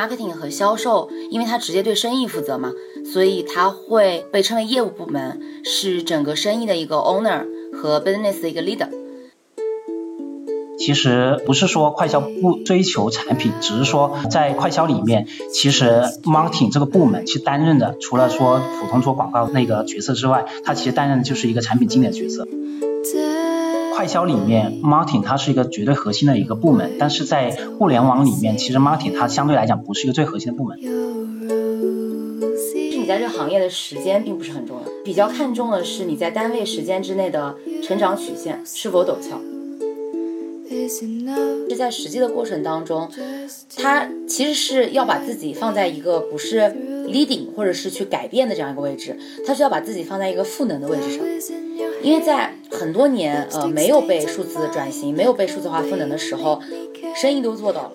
marketing 和销售，因为它直接对生意负责嘛，所以它会被称为业务部门，是整个生意的一个 owner 和 business 的一个 leader。其实不是说快销不追求产品，只是说在快销里面，其实 marketing 这个部门去担任的，除了说普通做广告那个角色之外，它其实担任的就是一个产品经理的角色。快销里面，marketing 它是一个绝对核心的一个部门，但是在互联网里面，其实 marketing 它相对来讲不是一个最核心的部门。是你在这个行业的时间并不是很重要，比较看重的是你在单位时间之内的成长曲线是否陡峭。是在实际的过程当中，他其实是要把自己放在一个不是 leading 或者是去改变的这样一个位置，他需要把自己放在一个赋能的位置上，因为在很多年呃没有被数字转型、没有被数字化赋能的时候，生意都做到了。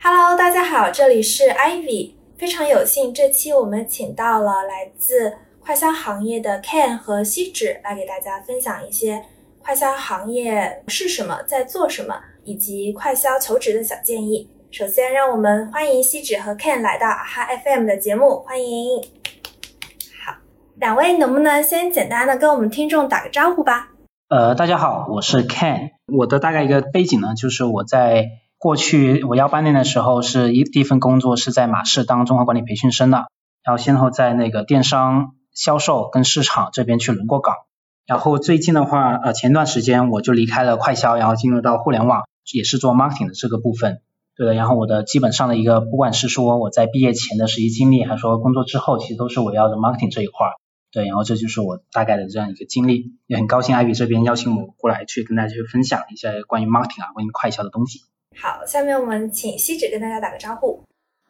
Hello，大家好，这里是 Ivy。非常有幸，这期我们请到了来自快销行业的 Ken 和锡纸来给大家分享一些快销行业是什么，在做什么，以及快销求职的小建议。首先，让我们欢迎锡纸和 Ken 来到啊哈 FM 的节目，欢迎。好，两位能不能先简单的跟我们听众打个招呼吧？呃，大家好，我是 Ken，我的大概一个背景呢，就是我在。过去我幺八年的时候是一第一份工作是在马氏当综合管理培训生的，然后先后在那个电商销售跟市场这边去轮过岗，然后最近的话呃前段时间我就离开了快销，然后进入到互联网也是做 marketing 的这个部分，对的，然后我的基本上的一个不管是说我在毕业前的实习经历，还是说工作之后，其实都是围绕着 marketing 这一块儿，对，然后这就是我大概的这样一个经历，也很高兴艾比这边邀请我过来去跟大家去分享一下关于 marketing 啊关于快销的东西。好，下面我们请锡纸跟大家打个招呼。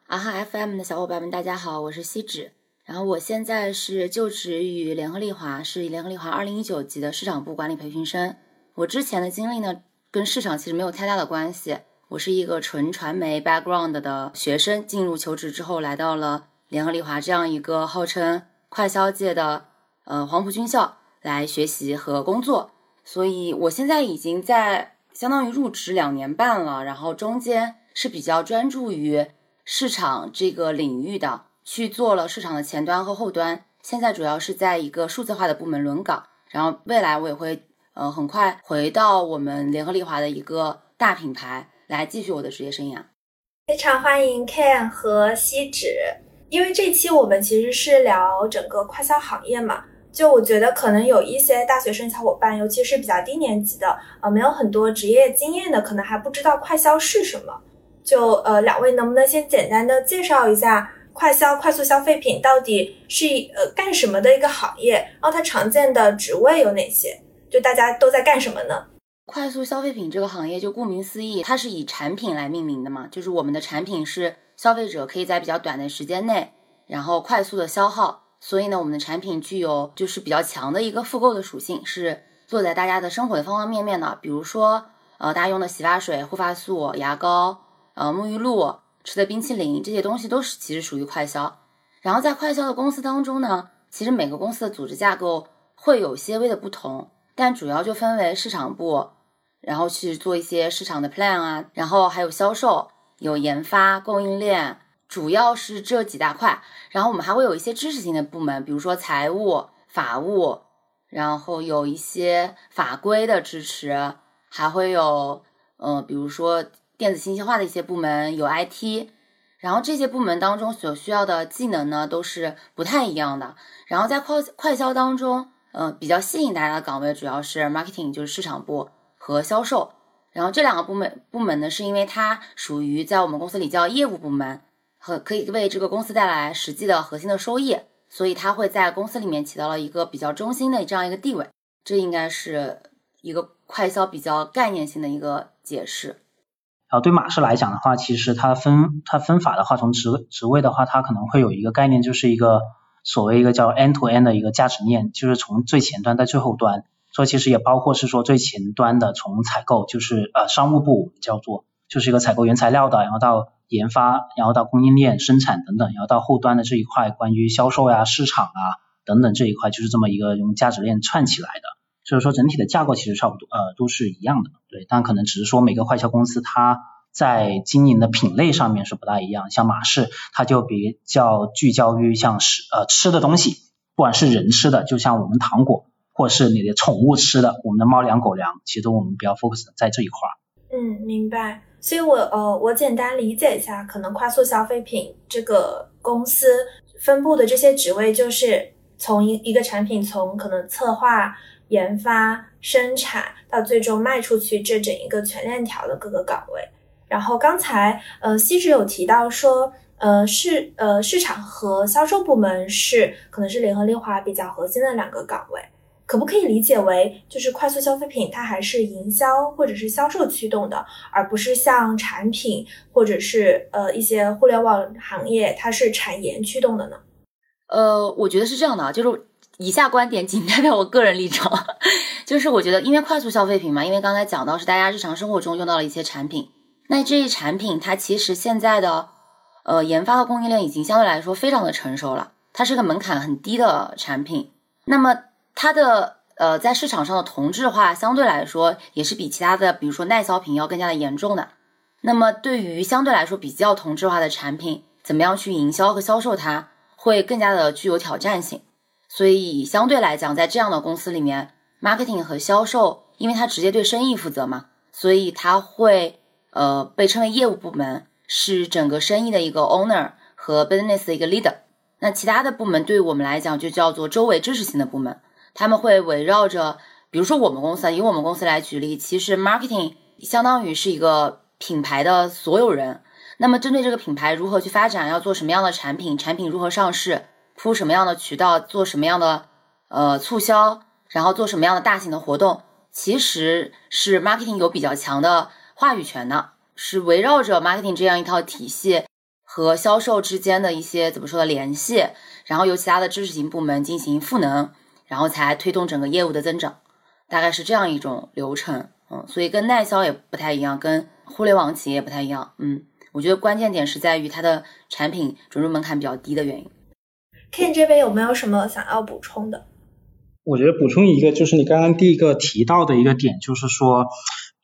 啊哈 FM 的小伙伴们，大家好，我是锡纸。然后我现在是就职于联合利华，是联合利华二零一九级的市场部管理培训生。我之前的经历呢，跟市场其实没有太大的关系。我是一个纯传媒 background 的学生，进入求职之后，来到了联合利华这样一个号称快销界的呃黄埔军校来学习和工作。所以我现在已经在。相当于入职两年半了，然后中间是比较专注于市场这个领域的，去做了市场的前端和后端。现在主要是在一个数字化的部门轮岗，然后未来我也会呃很快回到我们联合利华的一个大品牌来继续我的职业生涯。非常欢迎 Ken 和锡纸，因为这期我们其实是聊整个快消行业嘛。就我觉得可能有一些大学生小伙伴，尤其是比较低年级的，呃，没有很多职业经验的，可能还不知道快消是什么。就呃，两位能不能先简单的介绍一下快消、快速消费品到底是呃干什么的一个行业？然后它常见的职位有哪些？就大家都在干什么呢？快速消费品这个行业，就顾名思义，它是以产品来命名的嘛，就是我们的产品是消费者可以在比较短的时间内，然后快速的消耗。所以呢，我们的产品具有就是比较强的一个复购的属性，是做在大家的生活的方方面面的。比如说，呃，大家用的洗发水、护发素、牙膏、呃，沐浴露、吃的冰淇淋这些东西都是其实属于快销。然后在快销的公司当中呢，其实每个公司的组织架构会有些微的不同，但主要就分为市场部，然后去做一些市场的 plan 啊，然后还有销售、有研发、供应链。主要是这几大块，然后我们还会有一些知识性的部门，比如说财务、法务，然后有一些法规的支持，还会有，呃，比如说电子信息化的一些部门，有 IT，然后这些部门当中所需要的技能呢，都是不太一样的。然后在快快销当中，呃，比较吸引大家的岗位主要是 marketing，就是市场部和销售。然后这两个部门部门呢，是因为它属于在我们公司里叫业务部门。和可以为这个公司带来实际的核心的收益，所以它会在公司里面起到了一个比较中心的这样一个地位。这应该是一个快销比较概念性的一个解释。然后对马氏来讲的话，其实它分它分法的话，从职职位的话，它可能会有一个概念，就是一个所谓一个叫 end to end 的一个价值链，就是从最前端到最后端。所以其实也包括是说最前端的从采购，就是呃商务部叫做，就是一个采购原材料的，然后到研发，然后到供应链生产等等，然后到后端的这一块，关于销售呀、市场啊等等这一块，就是这么一个用价值链串起来的。所以说整体的架构其实差不多，呃，都是一样的，对，但可能只是说每个快销公司它在经营的品类上面是不大一样，像马氏它就比较聚焦于像是呃吃的东西，不管是人吃的，就像我们糖果，或是你的宠物吃的，我们的猫粮、狗粮，其实我们比较 focus 在这一块儿。嗯，明白。所以我呃，我简单理解一下，可能快速消费品这个公司分布的这些职位，就是从一一个产品从可能策划。研发、生产到最终卖出去这整一个全链条的各个岗位。然后刚才呃，西直有提到说，呃市呃市场和销售部门是可能是联合利华比较核心的两个岗位。可不可以理解为，就是快速消费品它还是营销或者是销售驱动的，而不是像产品或者是呃一些互联网行业它是产研驱动的呢？呃，我觉得是这样的啊，就是。以下观点仅代表我个人立场，就是我觉得，因为快速消费品嘛，因为刚才讲到是大家日常生活中用到了一些产品，那这一产品它其实现在的呃研发的供应链已经相对来说非常的成熟了，它是个门槛很低的产品，那么它的呃在市场上的同质化相对来说也是比其他的比如说耐销品要更加的严重的，那么对于相对来说比较同质化的产品，怎么样去营销和销售它，会更加的具有挑战性。所以相对来讲，在这样的公司里面，marketing 和销售，因为它直接对生意负责嘛，所以它会呃被称为业务部门，是整个生意的一个 owner 和 business 的一个 leader。那其他的部门对于我们来讲就叫做周围支持型的部门，他们会围绕着，比如说我们公司，以我们公司来举例，其实 marketing 相当于是一个品牌的所有人。那么针对这个品牌如何去发展，要做什么样的产品，产品如何上市。铺什么样的渠道，做什么样的呃促销，然后做什么样的大型的活动，其实是 marketing 有比较强的话语权的，是围绕着 marketing 这样一套体系和销售之间的一些怎么说的联系，然后由其他的知识型部门进行赋能，然后才推动整个业务的增长，大概是这样一种流程。嗯，所以跟耐销也不太一样，跟互联网企业也不太一样。嗯，我觉得关键点是在于它的产品准入门槛比较低的原因。Ken 这边有没有什么想要补充的？我觉得补充一个，就是你刚刚第一个提到的一个点，就是说，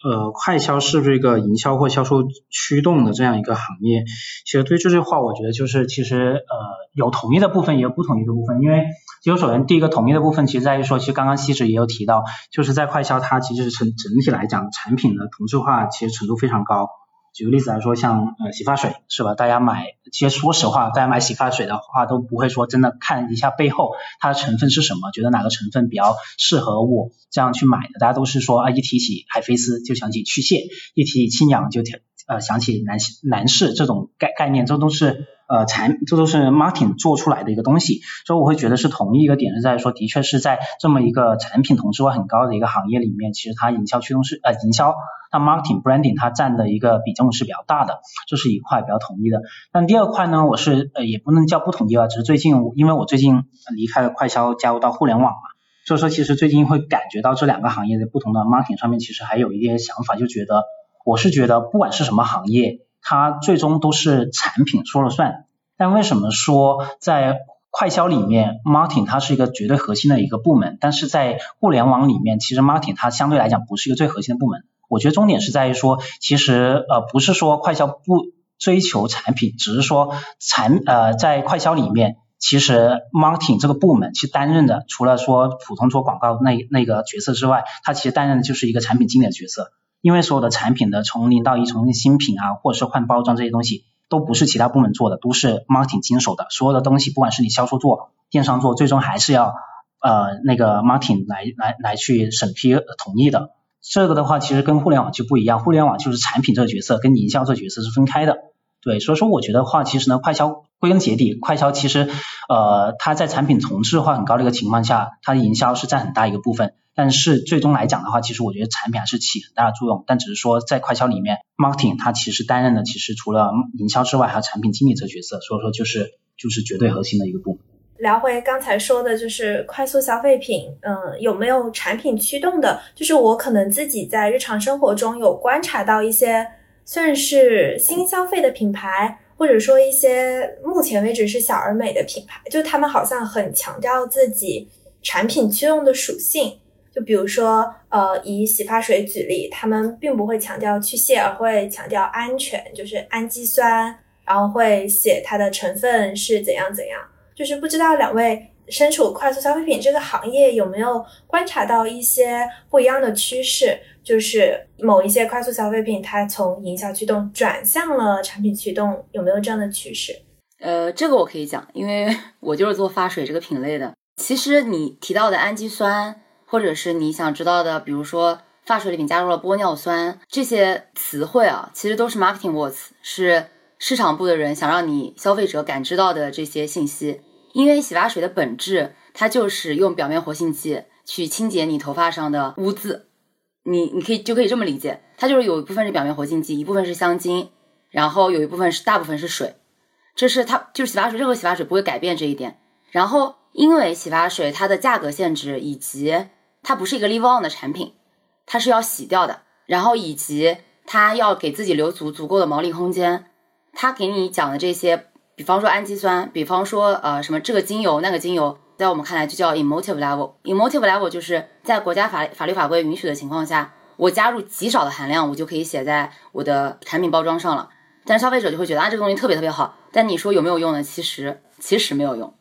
呃，快销是不是一个营销或销售驱动的这样一个行业？其实对这句话，我觉得就是其实呃有统一的部分，也有不统一的部分。因为其实首先第一个统一的部分，其实在于说，其实刚刚西子也有提到，就是在快销它其实整整体来讲，产品的同质化其实程度非常高。举个例子来说，像呃洗发水是吧？大家买，其实说实话，大家买洗发水的话都不会说真的看一下背后它的成分是什么，觉得哪个成分比较适合我这样去买的。大家都是说啊，一提起海飞丝就想起去屑，一提起清扬就呃想起男男士这种概概念，这都是。呃，产这都是 marketing 做出来的一个东西，所以我会觉得是同一个点是在说，的确是在这么一个产品同质化很高的一个行业里面，其实它营销驱动是呃营销，它 marketing branding 它占的一个比重是比较大的，这是一块比较统一的。但第二块呢，我是呃也不能叫不统一吧，只是最近因为我最近离开了快销，加入到互联网嘛，所以说其实最近会感觉到这两个行业的不同的 marketing 上面其实还有一些想法，就觉得我是觉得不管是什么行业。它最终都是产品说了算，但为什么说在快销里面，Martin 它是一个绝对核心的一个部门，但是在互联网里面，其实 Martin 它相对来讲不是一个最核心的部门。我觉得重点是在于说，其实呃不是说快销不追求产品，只是说产呃在快销里面，其实 Martin 这个部门其实担任的，除了说普通做广告那那个角色之外，它其实担任的就是一个产品经理的角色。因为所有的产品的从零到一，从新品啊，或者是换包装这些东西，都不是其他部门做的，都是 marketing 经手的。所有的东西，不管是你销售做、电商做，最终还是要呃那个 marketing 来来来去审批同意的。这个的话，其实跟互联网就不一样，互联网就是产品这个角色跟营销这个角色是分开的。对，所以说我觉得话，其实呢，快销归根结底，快销其实呃它在产品同质化很高的一个情况下，它的营销是占很大一个部分。但是最终来讲的话，其实我觉得产品还是起很大的作用。但只是说在快销里面，marketing 它其实担任的其实除了营销之外，还有产品经理这个角色，所以说就是就是绝对核心的一个部门。聊回刚才说的，就是快速消费品，嗯，有没有产品驱动的？就是我可能自己在日常生活中有观察到一些算是新消费的品牌，或者说一些目前为止是小而美的品牌，就他们好像很强调自己产品驱动的属性。就比如说，呃，以洗发水举例，他们并不会强调去屑，而会强调安全，就是氨基酸，然后会写它的成分是怎样怎样。就是不知道两位身处快速消费品这个行业，有没有观察到一些不一样的趋势？就是某一些快速消费品，它从营销驱动转向了产品驱动，有没有这样的趋势？呃，这个我可以讲，因为 我就是做发水这个品类的。其实你提到的氨基酸。或者是你想知道的，比如说发水里面加入了玻尿酸这些词汇啊，其实都是 marketing words，是市场部的人想让你消费者感知到的这些信息。因为洗发水的本质，它就是用表面活性剂去清洁你头发上的污渍。你你可以就可以这么理解，它就是有一部分是表面活性剂，一部分是香精，然后有一部分是大部分是水。这是它就是洗发水，任何洗发水不会改变这一点。然后因为洗发水它的价格限制以及它不是一个 live on 的产品，它是要洗掉的，然后以及它要给自己留足足够的毛利空间。它给你讲的这些，比方说氨基酸，比方说呃什么这个精油那个精油，在我们看来就叫 emotive level。emotive level 就是在国家法法律法规允许的情况下，我加入极少的含量，我就可以写在我的产品包装上了。但是消费者就会觉得啊这个东西特别特别好，但你说有没有用呢？其实其实没有用。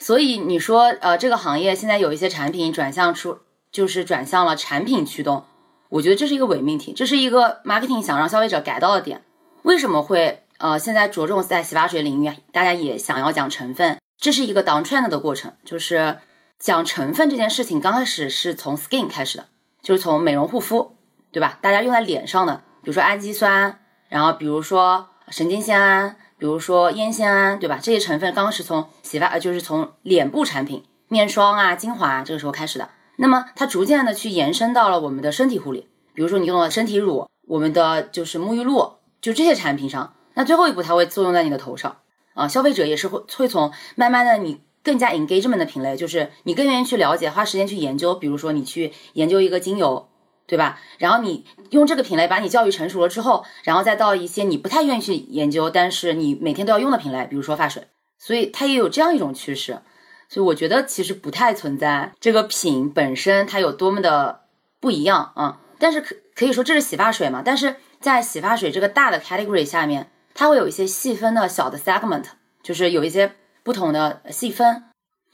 所以你说呃这个行业现在有一些产品转向出。就是转向了产品驱动，我觉得这是一个伪命题，这是一个 marketing 想让消费者改到的点。为什么会呃现在着重在洗发水领域，大家也想要讲成分，这是一个 down trend 的过程。就是讲成分这件事情，刚开始是从 skin 开始的，就是从美容护肤，对吧？大家用在脸上的，比如说氨基酸，然后比如说神经酰胺，比如说烟酰胺，对吧？这些成分刚开始从洗发，呃，就是从脸部产品、面霜啊、精华这个时候开始的。那么它逐渐的去延伸到了我们的身体护理，比如说你用了身体乳，我们的就是沐浴露，就这些产品上。那最后一步它会作用在你的头上啊，消费者也是会会从慢慢的你更加 engagement 的品类，就是你更愿意去了解，花时间去研究。比如说你去研究一个精油，对吧？然后你用这个品类把你教育成熟了之后，然后再到一些你不太愿意去研究，但是你每天都要用的品类，比如说发水。所以它也有这样一种趋势。所以我觉得其实不太存在这个品本身它有多么的不一样啊，但是可可以说这是洗发水嘛，但是在洗发水这个大的 category 下面，它会有一些细分的小的 segment，就是有一些不同的细分，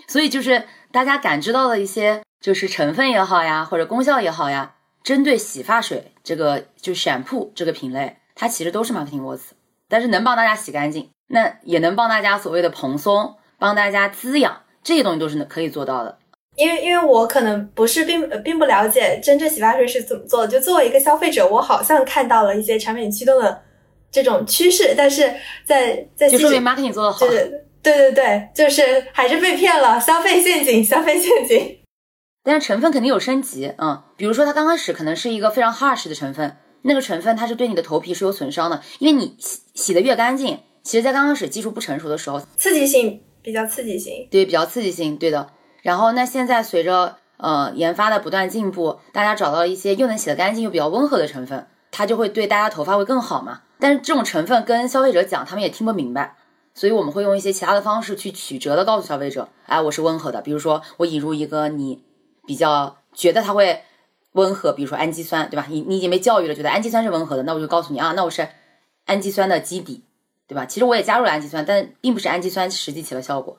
所以就是大家感知到的一些就是成分也好呀，或者功效也好呀，针对洗发水这个就选铺这个品类，它其实都是 marketing words，但是能帮大家洗干净，那也能帮大家所谓的蓬松，帮大家滋养。这些东西都是可以做到的，因为因为我可能不是并并不了解真正洗发水是怎么做的，就作为一个消费者，我好像看到了一些产品驱动的这种趋势，但是在在就说明 marketing 做的好，对对对，就是还是被骗了，消费陷阱，消费陷阱。但是成分肯定有升级，嗯，比如说它刚开始可能是一个非常 harsh 的成分，那个成分它是对你的头皮是有损伤的，因为你洗洗的越干净，其实在刚开始技术不成熟的时候，刺激性。比较刺激性，对，比较刺激性，对的。然后那现在随着呃研发的不断进步，大家找到了一些又能洗得干净又比较温和的成分，它就会对大家头发会更好嘛。但是这种成分跟消费者讲，他们也听不明白，所以我们会用一些其他的方式去曲折的告诉消费者，哎，我是温和的。比如说我引入一个你比较觉得它会温和，比如说氨基酸，对吧？你你已经被教育了，觉得氨基酸是温和的，那我就告诉你啊，那我是氨基酸的基底。对吧？其实我也加入了氨基酸，但并不是氨基酸实际起了效果，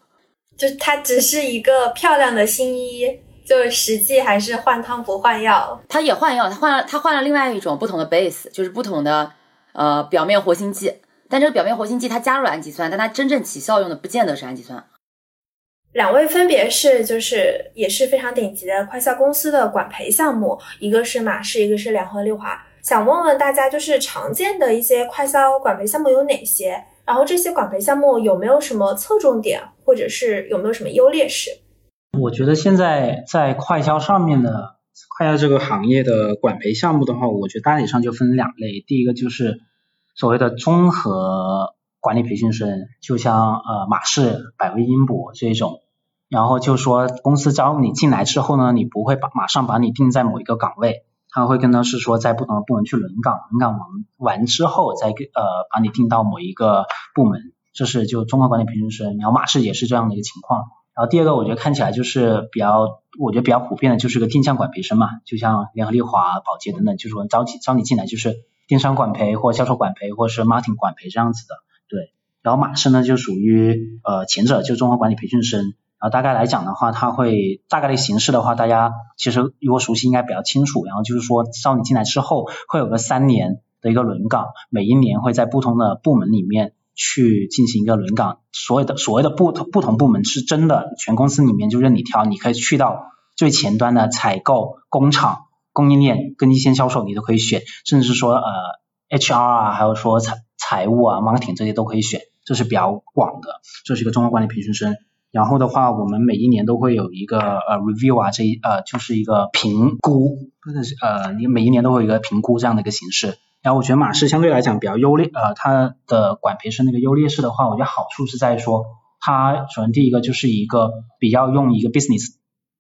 就它只是一个漂亮的新衣，就是实际还是换汤不换药。它也换药，它换了，它换了另外一种不同的 base，就是不同的呃表面活性剂。但这个表面活性剂它加入了氨基酸，但它真正起效用的不见得是氨基酸。两位分别是就是也是非常顶级的快消公司的管培项目，一个是马氏，一个是两河六华。想问问大家，就是常见的一些快销管培项目有哪些？然后这些管培项目有没有什么侧重点，或者是有没有什么优劣势？我觉得现在在快销上面的快销这个行业的管培项目的话，我觉得大体上就分两类。第一个就是所谓的综合管理培训生，就像呃马氏、百威英博这种。然后就说公司招你进来之后呢，你不会把马上把你定在某一个岗位。他会跟他是说，在不同的部门去轮岗，轮岗完完之后，再给呃把你定到某一个部门，这是就综合管理培训生。然后马氏也是这样的一个情况。然后第二个我觉得看起来就是比较，我觉得比较普遍的就是个定向管培生嘛，就像联合利华、宝洁等等，就是说招起招你进来就是电商管培或销售管培或者是 marketing 管培这样子的，对。然后马氏呢就属于呃前者，就综合管理培训生。然后大概来讲的话，它会大概的形式的话，大家其实如果熟悉应该比较清楚。然后就是说招你进来之后会有个三年的一个轮岗，每一年会在不同的部门里面。去进行一个轮岗，所有的所谓的不同不同部门是真的，全公司里面就任你挑，你可以去到最前端的采购、工厂、供应链跟一线销售，你都可以选，甚至是说呃 HR 啊，还有说财财务啊、marketing 这些都可以选，这是比较广的，这是一个综合管理培训生。然后的话，我们每一年都会有一个呃 review 啊，这一呃就是一个评估，不是呃你每一年都会有一个评估这样的一个形式。然后我觉得马氏相对来讲比较优劣，呃，它的管培生那个优劣势的话，我觉得好处是在说，它首先第一个就是一个比较用一个 business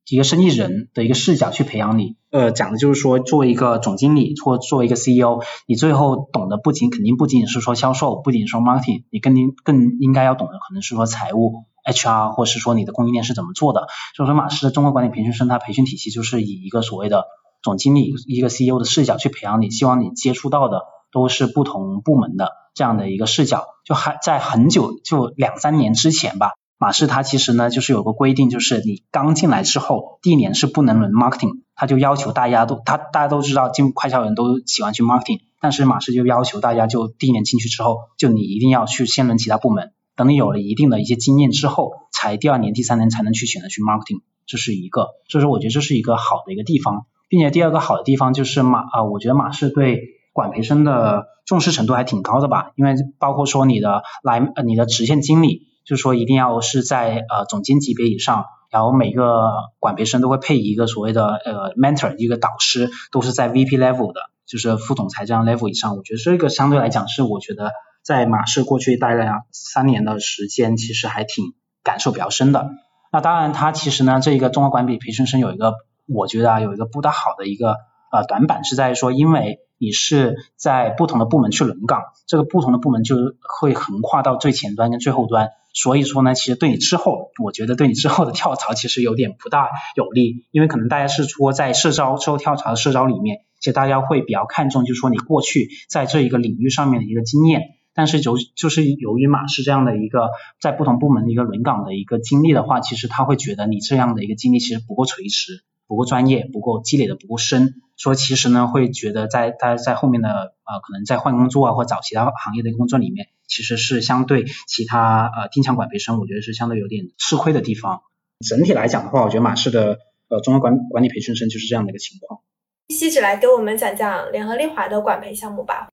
一个生意人的一个视角去培养你，呃，讲的就是说，作为一个总经理或作为一个 CEO，你最后懂得不仅肯定不仅仅是说销售，不仅说 marketing，你更应更应该要懂的可能是说财务 HR，或是说你的供应链是怎么做的。所以说马氏的综合管理培训生，态培训体系就是以一个所谓的。总经理一个 CEO 的视角去培养你，希望你接触到的都是不同部门的这样的一个视角。就还在很久，就两三年之前吧，马氏它其实呢就是有个规定，就是你刚进来之后第一年是不能轮 marketing，他就要求大家都他大家都知道进快销人都喜欢去 marketing，但是马氏就要求大家就第一年进去之后，就你一定要去先轮其他部门，等你有了一定的一些经验之后，才第二年第三年才能去选择去 marketing，这是一个，所以说我觉得这是一个好的一个地方。并且第二个好的地方就是马啊，我觉得马氏对管培生的重视程度还挺高的吧，因为包括说你的来呃你的直线经理，就是说一定要是在呃总监级别以上，然后每个管培生都会配一个所谓的呃 mentor 一个导师，都是在 VP level 的，就是副总裁这样 level 以上。我觉得这个相对来讲是我觉得在马氏过去待了三年的时间，其实还挺感受比较深的。那当然，它其实呢这一个综合管理培训生有一个。我觉得啊，有一个不大好的一个呃短板是在于说，因为你是在不同的部门去轮岗，这个不同的部门就会横跨到最前端跟最后端，所以说呢，其实对你之后，我觉得对你之后的跳槽其实有点不大有利，因为可能大家是说在社招之后跳槽的社招里面，其实大家会比较看重，就是说你过去在这一个领域上面的一个经验，但是就就是由于马氏这样的一个在不同部门的一个轮岗的一个经历的话，其实他会觉得你这样的一个经历其实不够垂直。不够专业，不够积累的不够深，说其实呢会觉得在大家在后面的呃可能在换工作啊或找其他行业的工作里面，其实是相对其他呃定向管培生，我觉得是相对有点吃亏的地方。整体来讲的话，我觉得马氏的呃综合管管理培训生就是这样的一个情况。西子来给我们讲讲联合利华的管培项目吧。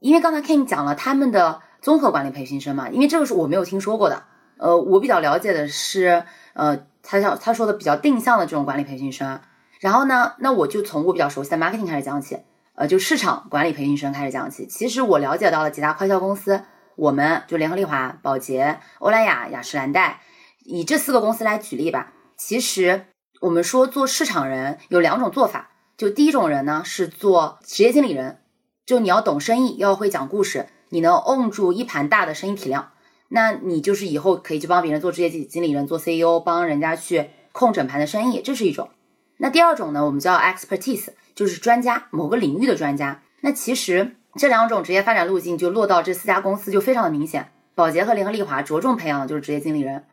因为刚才 Ken 讲了他们的综合管理培训生嘛，因为这个是我没有听说过的。呃，我比较了解的是呃。他叫他说的比较定向的这种管理培训生，然后呢，那我就从我比较熟悉的 marketing 开始讲起，呃，就市场管理培训生开始讲起。其实我了解到了几大快销公司，我们就联合利华、宝洁、欧莱雅、雅诗兰黛，以这四个公司来举例吧。其实我们说做市场人有两种做法，就第一种人呢是做职业经理人，就你要懂生意，要会讲故事，你能 own 住一盘大的生意体量。那你就是以后可以去帮别人做职业经理人，做 CEO，帮人家去控整盘的生意，这是一种。那第二种呢，我们叫 expertise，就是专家，某个领域的专家。那其实这两种职业发展路径就落到这四家公司就非常的明显。宝洁和联合利华着重培养的就是职业经理人，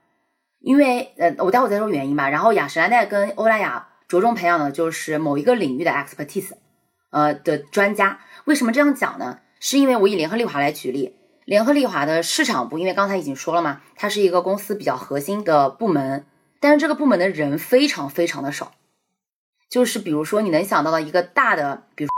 因为呃，我待会再说原因吧。然后雅诗兰黛跟欧莱雅着重培养的就是某一个领域的 expertise，呃的专家。为什么这样讲呢？是因为我以联合利华来举例。联合利华的市场部，因为刚才已经说了嘛，它是一个公司比较核心的部门，但是这个部门的人非常非常的少。就是比如说你能想到的一个大的，比如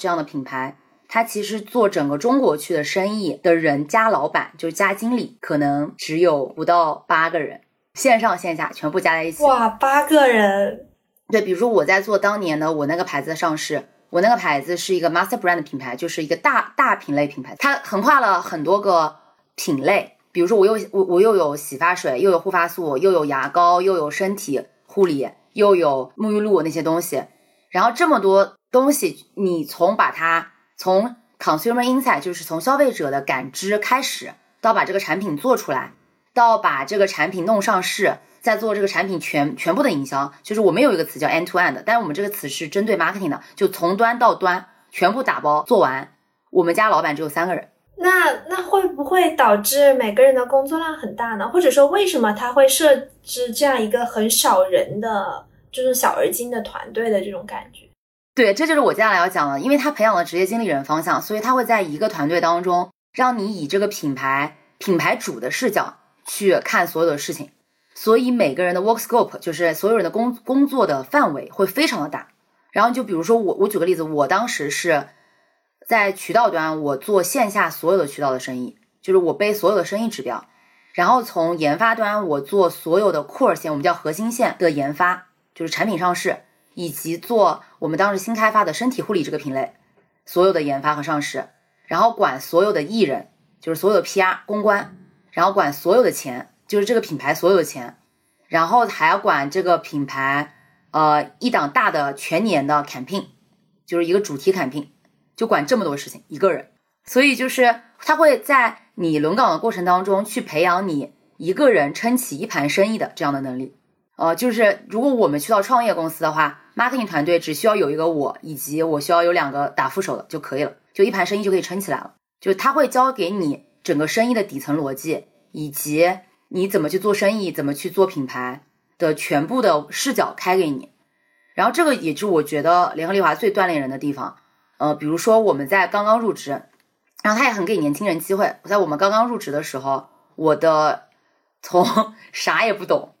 这样的品牌，它其实做整个中国区的生意的人加老板，就是加经理，可能只有不到八个人，线上线下全部加在一起。哇，八个人！对，比如说我在做当年的我那个牌子的上市。我那个牌子是一个 master brand 品牌，就是一个大大品类品牌，它横跨了很多个品类。比如说，我又我我又有洗发水，又有护发素，又有牙膏，又有身体护理，又有沐浴露那些东西。然后这么多东西，你从把它从 consumer insight，就是从消费者的感知开始，到把这个产品做出来，到把这个产品弄上市。在做这个产品全全部的营销，就是我们有一个词叫 end to end，但是我们这个词是针对 marketing 的，就从端到端全部打包做完。我们家老板只有三个人，那那会不会导致每个人的工作量很大呢？或者说，为什么他会设置这样一个很少人的，就是小而精的团队的这种感觉？对，这就是我接下来要讲的，因为他培养了职业经理人方向，所以他会在一个团队当中，让你以这个品牌品牌主的视角去看所有的事情。所以每个人的 work scope 就是所有人的工工作的范围会非常的大。然后就比如说我，我举个例子，我当时是在渠道端，我做线下所有的渠道的生意，就是我背所有的生意指标。然后从研发端，我做所有的 core 线，我们叫核心线的研发，就是产品上市，以及做我们当时新开发的身体护理这个品类所有的研发和上市。然后管所有的艺人，就是所有的 PR 公关，然后管所有的钱。就是这个品牌所有的钱，然后还要管这个品牌，呃，一档大的全年的 campaign，就是一个主题 campaign，就管这么多事情一个人，所以就是他会在你轮岗的过程当中去培养你一个人撑起一盘生意的这样的能力，呃，就是如果我们去到创业公司的话，marketing 团队只需要有一个我，以及我需要有两个打副手的就可以了，就一盘生意就可以撑起来了，就是他会教给你整个生意的底层逻辑以及。你怎么去做生意，怎么去做品牌的全部的视角开给你，然后这个也是我觉得联合利华最锻炼人的地方。呃，比如说我们在刚刚入职，然后他也很给年轻人机会。在我们刚刚入职的时候，我的从 啥也不懂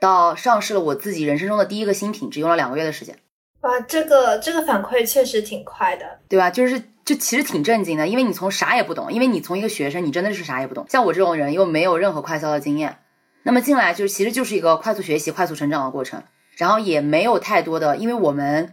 到上市了我自己人生中的第一个新品，只用了两个月的时间。哇，这个这个反馈确实挺快的，对吧？就是。就其实挺震惊的，因为你从啥也不懂，因为你从一个学生，你真的是啥也不懂。像我这种人又没有任何快销的经验，那么进来就其实就是一个快速学习、快速成长的过程，然后也没有太多的，因为我们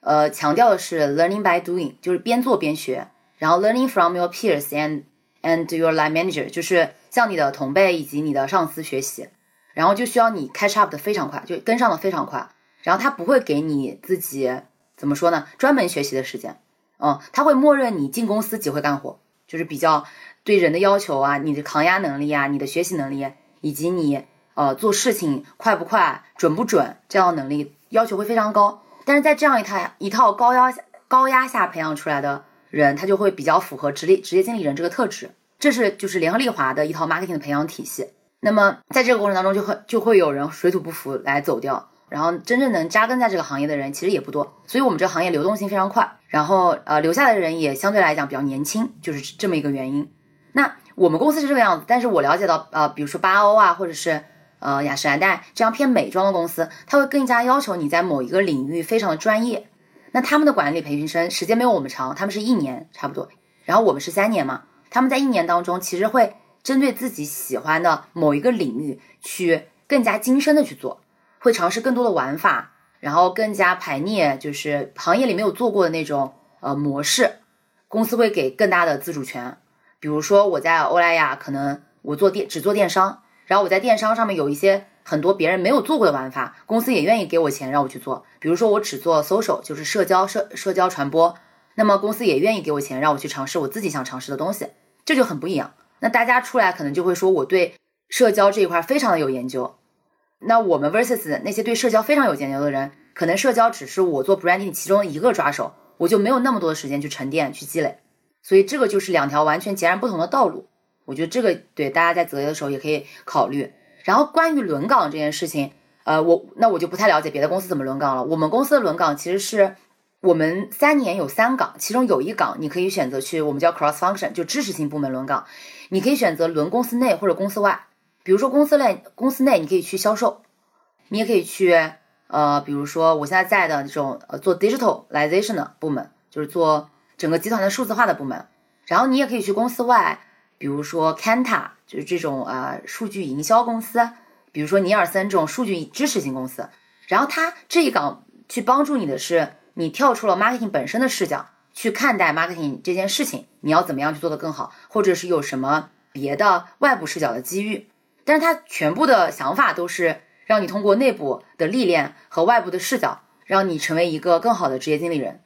呃强调的是 learning by doing，就是边做边学，然后 learning from your peers and and your line manager，就是向你的同辈以及你的上司学习，然后就需要你 catch up 的非常快，就跟上的非常快，然后他不会给你自己怎么说呢，专门学习的时间。嗯，他会默认你进公司只会干活，就是比较对人的要求啊，你的抗压能力啊，你的学习能力，以及你呃做事情快不快、准不准这样的能力要求会非常高。但是在这样一套一套高压高压下培养出来的人，他就会比较符合职业职业经理人这个特质。这是就是联合利华的一套 marketing 的培养体系。那么在这个过程当中，就会就会有人水土不服来走掉。然后真正能扎根在这个行业的人其实也不多，所以我们这个行业流动性非常快，然后呃留下来的人也相对来讲比较年轻，就是这么一个原因。那我们公司是这个样子，但是我了解到呃，比如说巴欧啊，或者是呃雅诗兰黛这样偏美妆的公司，它会更加要求你在某一个领域非常的专业。那他们的管理培训生时间没有我们长，他们是一年差不多，然后我们是三年嘛，他们在一年当中其实会针对自己喜欢的某一个领域去更加精深的去做。会尝试更多的玩法，然后更加排列，就是行业里没有做过的那种呃模式。公司会给更大的自主权，比如说我在欧莱雅，可能我做电只做电商，然后我在电商上面有一些很多别人没有做过的玩法，公司也愿意给我钱让我去做。比如说我只做 social，就是社交社社交传播，那么公司也愿意给我钱让我去尝试我自己想尝试的东西，这就很不一样。那大家出来可能就会说我对社交这一块非常的有研究。那我们 versus 那些对社交非常有研究的人，可能社交只是我做 branding 其中一个抓手，我就没有那么多的时间去沉淀、去积累，所以这个就是两条完全截然不同的道路。我觉得这个对大家在择业的时候也可以考虑。然后关于轮岗这件事情，呃，我那我就不太了解别的公司怎么轮岗了。我们公司的轮岗其实是我们三年有三岗，其中有一岗你可以选择去我们叫 cross function，就支持性部门轮岗，你可以选择轮公司内或者公司外。比如说公司内，公司内你可以去销售，你也可以去，呃，比如说我现在在的这种呃做 digitalization 的部门，就是做整个集团的数字化的部门。然后你也可以去公司外，比如说 Kanta，就是这种呃数据营销公司，比如说尼尔森这种数据支持型公司。然后它这一岗去帮助你的是，你跳出了 marketing 本身的视角去看待 marketing 这件事情，你要怎么样去做得更好，或者是有什么别的外部视角的机遇。但是他全部的想法都是让你通过内部的历练和外部的视角，让你成为一个更好的职业经理人。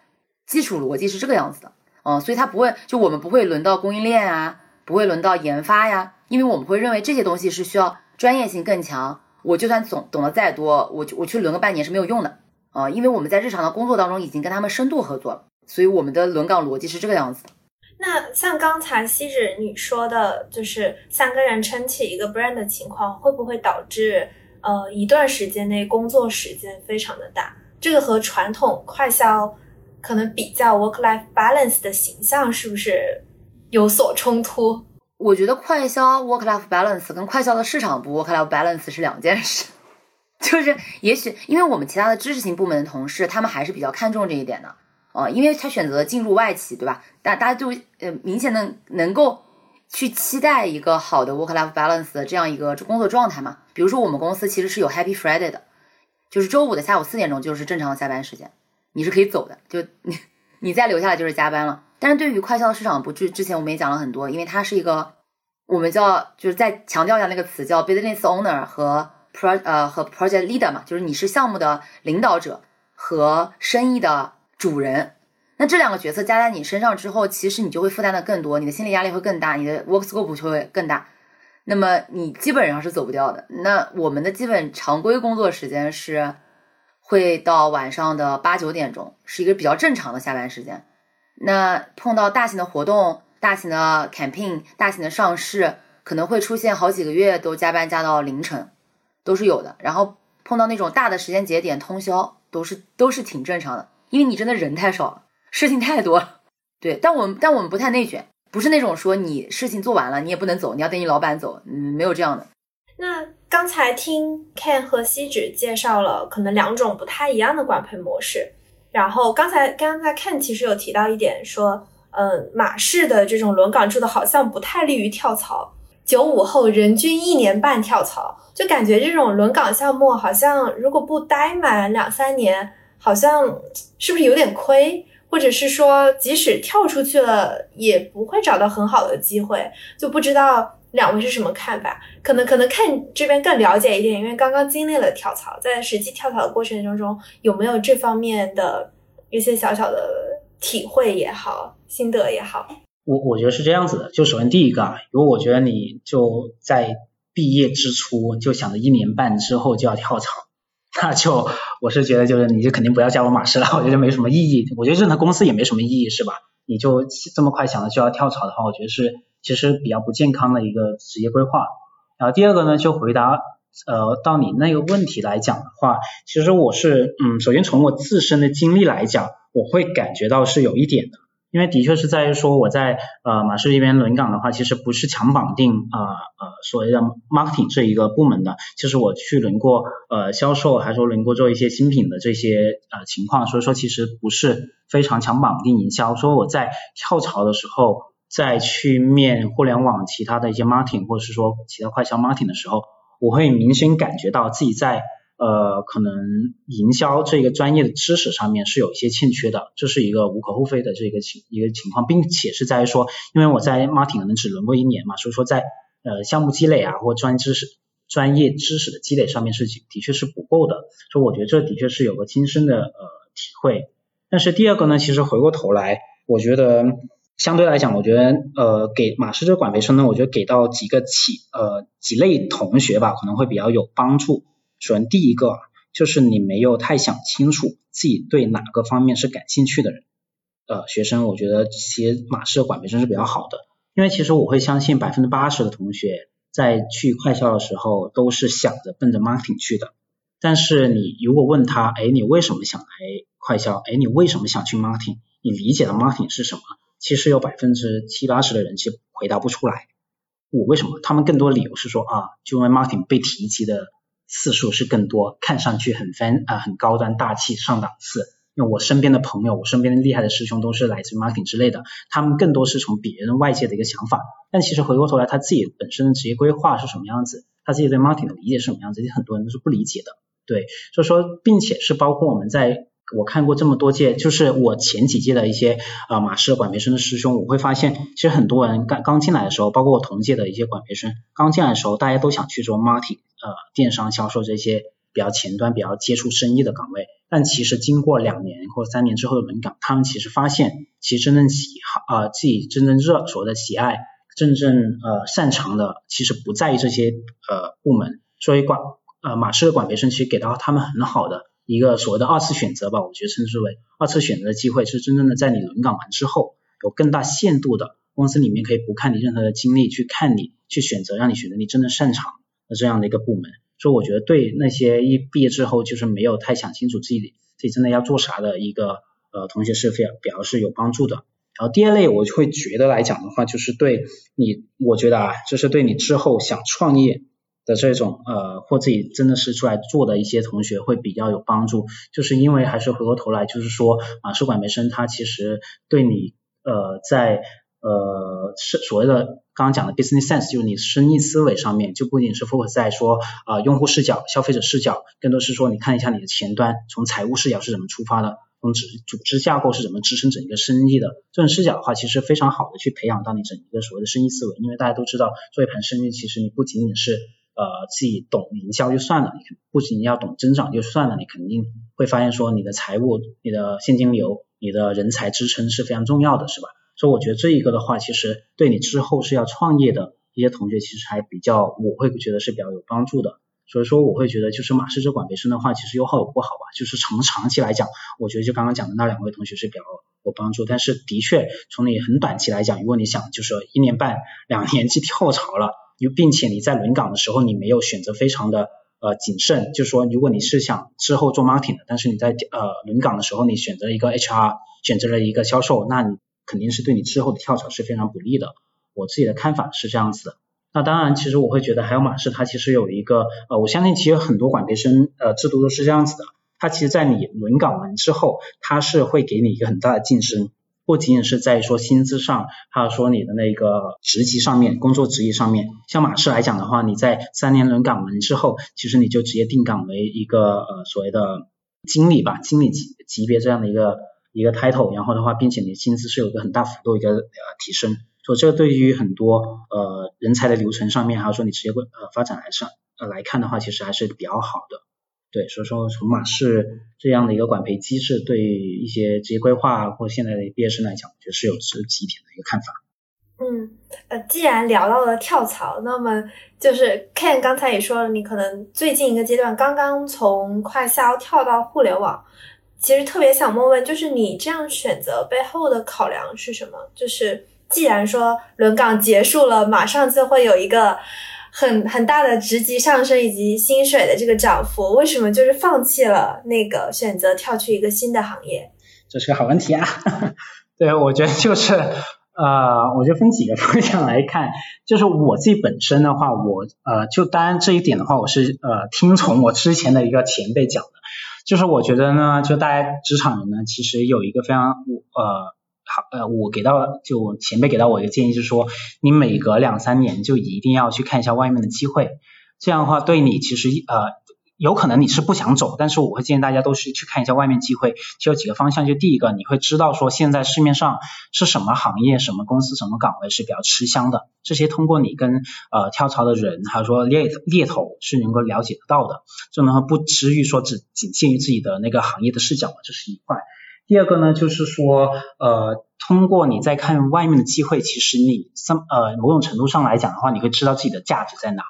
基础逻辑是这个样子的，嗯，所以他不会就我们不会轮到供应链啊，不会轮到研发呀，因为我们会认为这些东西是需要专业性更强，我就算懂懂得再多，我我去轮个半年是没有用的啊，因为我们在日常的工作当中已经跟他们深度合作了，所以我们的轮岗逻辑是这个样子。那像刚才西子你说的，就是三个人撑起一个 brand 的情况，会不会导致呃一段时间内工作时间非常的大？这个和传统快销可能比较 work life balance 的形象是不是有所冲突？我觉得快销 work life balance 跟快销的市场部 work life balance 是两件事。就是也许因为我们其他的知识型部门的同事，他们还是比较看重这一点的。哦，因为他选择进入外企，对吧？大大家就呃明显的能够去期待一个好的 work life balance 的这样一个工作状态嘛。比如说我们公司其实是有 Happy Friday 的，就是周五的下午四点钟就是正常的下班时间，你是可以走的，就你 你再留下来就是加班了。但是对于快销市场部，之之前我们也讲了很多，因为它是一个我们叫就是再强调一下那个词叫 business owner 和 pro 呃和 project leader 嘛，就是你是项目的领导者和生意的。主人，那这两个角色加在你身上之后，其实你就会负担的更多，你的心理压力会更大，你的 work scope 就会更大。那么你基本上是走不掉的。那我们的基本常规工作时间是会到晚上的八九点钟，是一个比较正常的下班时间。那碰到大型的活动、大型的 campaign、大型的上市，可能会出现好几个月都加班加到凌晨，都是有的。然后碰到那种大的时间节点通宵，都是都是挺正常的。因为你真的人太少了，事情太多了，对，但我们但我们不太内卷，不是那种说你事情做完了你也不能走，你要等你老板走，嗯，没有这样的。那刚才听 Ken 和西指介绍了可能两种不太一样的管培模式，然后刚才刚刚在 Ken 其实有提到一点说，嗯，马氏的这种轮岗制的好像不太利于跳槽，九五后人均一年半跳槽，就感觉这种轮岗项目好像如果不待满两三年。好像是不是有点亏，或者是说，即使跳出去了，也不会找到很好的机会，就不知道两位是什么看法？可能可能看这边更了解一点，因为刚刚经历了跳槽，在实际跳槽的过程当中，有没有这方面的一些小小的体会也好，心得也好？我我觉得是这样子的，就首先第一个啊，如果我觉得你就在毕业之初就想着一年半之后就要跳槽。那就我是觉得，就是你就肯定不要加入马氏了，我觉得没什么意义。我觉得任何公司也没什么意义，是吧？你就这么快想着就要跳槽的话，我觉得是其实比较不健康的一个职业规划。然后第二个呢，就回答呃到你那个问题来讲的话，其实我是嗯，首先从我自身的经历来讲，我会感觉到是有一点的。因为的确是在于说我在呃马氏这边轮岗的话，其实不是强绑定啊呃所谓的 marketing 这一个部门的，其实我去轮过呃销售，还是说轮过做一些新品的这些呃情况，所以说其实不是非常强绑定营销。说我在跳槽的时候再去面互联网其他的一些 marketing，或者是说其他快销 marketing 的时候，我会明显感觉到自己在。呃，可能营销这个专业的知识上面是有一些欠缺的，这是一个无可厚非的这个情一个情况，并且是在于说，因为我在 marketing 可能只轮过一年嘛，所以说在呃项目积累啊或专知识专业知识的积累上面是的确是不够的，所以我觉得这的确是有个亲身的呃体会。但是第二个呢，其实回过头来，我觉得相对来讲，我觉得呃给马师这管培生呢，我觉得给到几个企呃几类同学吧，可能会比较有帮助。首先，第一个就是你没有太想清楚自己对哪个方面是感兴趣的人，呃，学生，我觉得其实马氏管培生是比较好的，因为其实我会相信百分之八十的同学在去快校的时候都是想着奔着 marketing 去的，但是你如果问他，哎，你为什么想来快校？哎，你为什么想去 marketing？你理解的 marketing 是什么？其实有百分之七八十的人其实回答不出来。我为什么？他们更多理由是说啊，就因为 marketing 被提及的。次数是更多，看上去很范啊，很高端大气上档次。那我身边的朋友，我身边的厉害的师兄都是来自 marketing 之类的，他们更多是从别人外界的一个想法。但其实回过头来，他自己本身的职业规划是什么样子，他自己对 marketing 的理解是什么样子，其实很多人都是不理解的。对，所以说，并且是包括我们在。我看过这么多届，就是我前几届的一些啊马氏管培生的师兄，我会发现，其实很多人刚刚进来的时候，包括我同届的一些管培生，刚进来的时候，大家都想去做 marketing，呃，电商销售这些比较前端、比较接触生意的岗位。但其实经过两年或三年之后的轮岗，他们其实发现，其实真正喜好啊自己真正热所谓的喜爱、真正呃擅长的，其实不在于这些呃部门。所以管呃马氏的管培生其实给到他们很好的一个所谓的二次选择吧，我觉得称之为二次选择的机会，是真正的在你轮岗完之后，有更大限度的公司里面可以不看你任何的经历，去看你去选择，让你选择你真正擅长这样的一个部门。所以我觉得对那些一毕业之后就是没有太想清楚自己自己真的要做啥的一个呃同学是非常比较是有帮助的。然后第二类我就会觉得来讲的话，就是对你，我觉得啊，就是对你之后想创业的这种呃或自己真的是出来做的一些同学会比较有帮助，就是因为还是回过头来就是说马氏管培生他其实对你呃在呃是所谓的。刚刚讲的 business sense 就是你生意思维上面，就不仅是 focus 在说啊用户视角、消费者视角，更多是说你看一下你的前端，从财务视角是怎么出发的，从组组织架构是怎么支撑整个生意的。这种视角的话，其实非常好的去培养到你整一个所谓的生意思维。因为大家都知道，做一盘生意，其实你不仅仅是呃自己懂营销就算了，你不仅要懂增长就算了，你肯定会发现说你的财务、你的现金流、你的人才支撑是非常重要的，是吧？所以我觉得这一个的话，其实对你之后是要创业的一些同学，其实还比较，我会觉得是比较有帮助的。所以说我会觉得，就是马氏这管培生的话，其实有好有不好吧。就是从长期来讲，我觉得就刚刚讲的那两位同学是比较有帮助。但是的确，从你很短期来讲，如果你想就是一年半、两年去跳槽了，又并且你在轮岗的时候你没有选择非常的呃谨慎，就是说如果你是想之后做 marketing 的，但是你在呃轮岗的时候你选择了一个 HR，选择了一个销售，那你。肯定是对你之后的跳槽是非常不利的，我自己的看法是这样子的。那当然，其实我会觉得还有马氏，它其实有一个呃，我相信其实很多管培生呃制度都是这样子的。它其实，在你轮岗完之后，它是会给你一个很大的晋升，不仅仅是在说薪资上，还有说你的那个职级上面，工作职业上面。像马氏来讲的话，你在三年轮岗完之后，其实你就直接定岗为一个呃所谓的经理吧，经理级级别这样的一个。一个 title，然后的话，并且你的薪资是有一个很大幅度一个呃提升，所以这个对于很多呃人才的流程上面，还有说你职业规呃发展来上呃来看的话，其实还是比较好的。对，所以说从马氏这样的一个管培机制，对一些职业规划或现在的毕业生来讲，我觉得是有值几点的一个看法。嗯，呃，既然聊到了跳槽，那么就是 Ken 刚才也说了，你可能最近一个阶段刚刚从快销跳到互联网。其实特别想问问，就是你这样选择背后的考量是什么？就是既然说轮岗结束了，马上就会有一个很很大的职级上升以及薪水的这个涨幅，为什么就是放弃了那个选择跳去一个新的行业？这是个好问题啊！对，我觉得就是呃，我就分几个方向来看，就是我自己本身的话，我呃，就当然这一点的话，我是呃听从我之前的一个前辈讲的。就是我觉得呢，就大家职场人呢，其实有一个非常呃好呃，我给到就前辈给到我一个建议，就是说你每隔两三年就一定要去看一下外面的机会，这样的话对你其实呃。有可能你是不想走，但是我会建议大家都是去看一下外面机会，就有几个方向。就第一个，你会知道说现在市面上是什么行业、什么公司、什么岗位是比较吃香的，这些通过你跟呃跳槽的人，还有说猎猎头是能够了解得到的，就能不至于说只仅限于自己的那个行业的视角，这是一块。第二个呢，就是说呃，通过你在看外面的机会，其实你 some 呃某种程度上来讲的话，你会知道自己的价值在哪。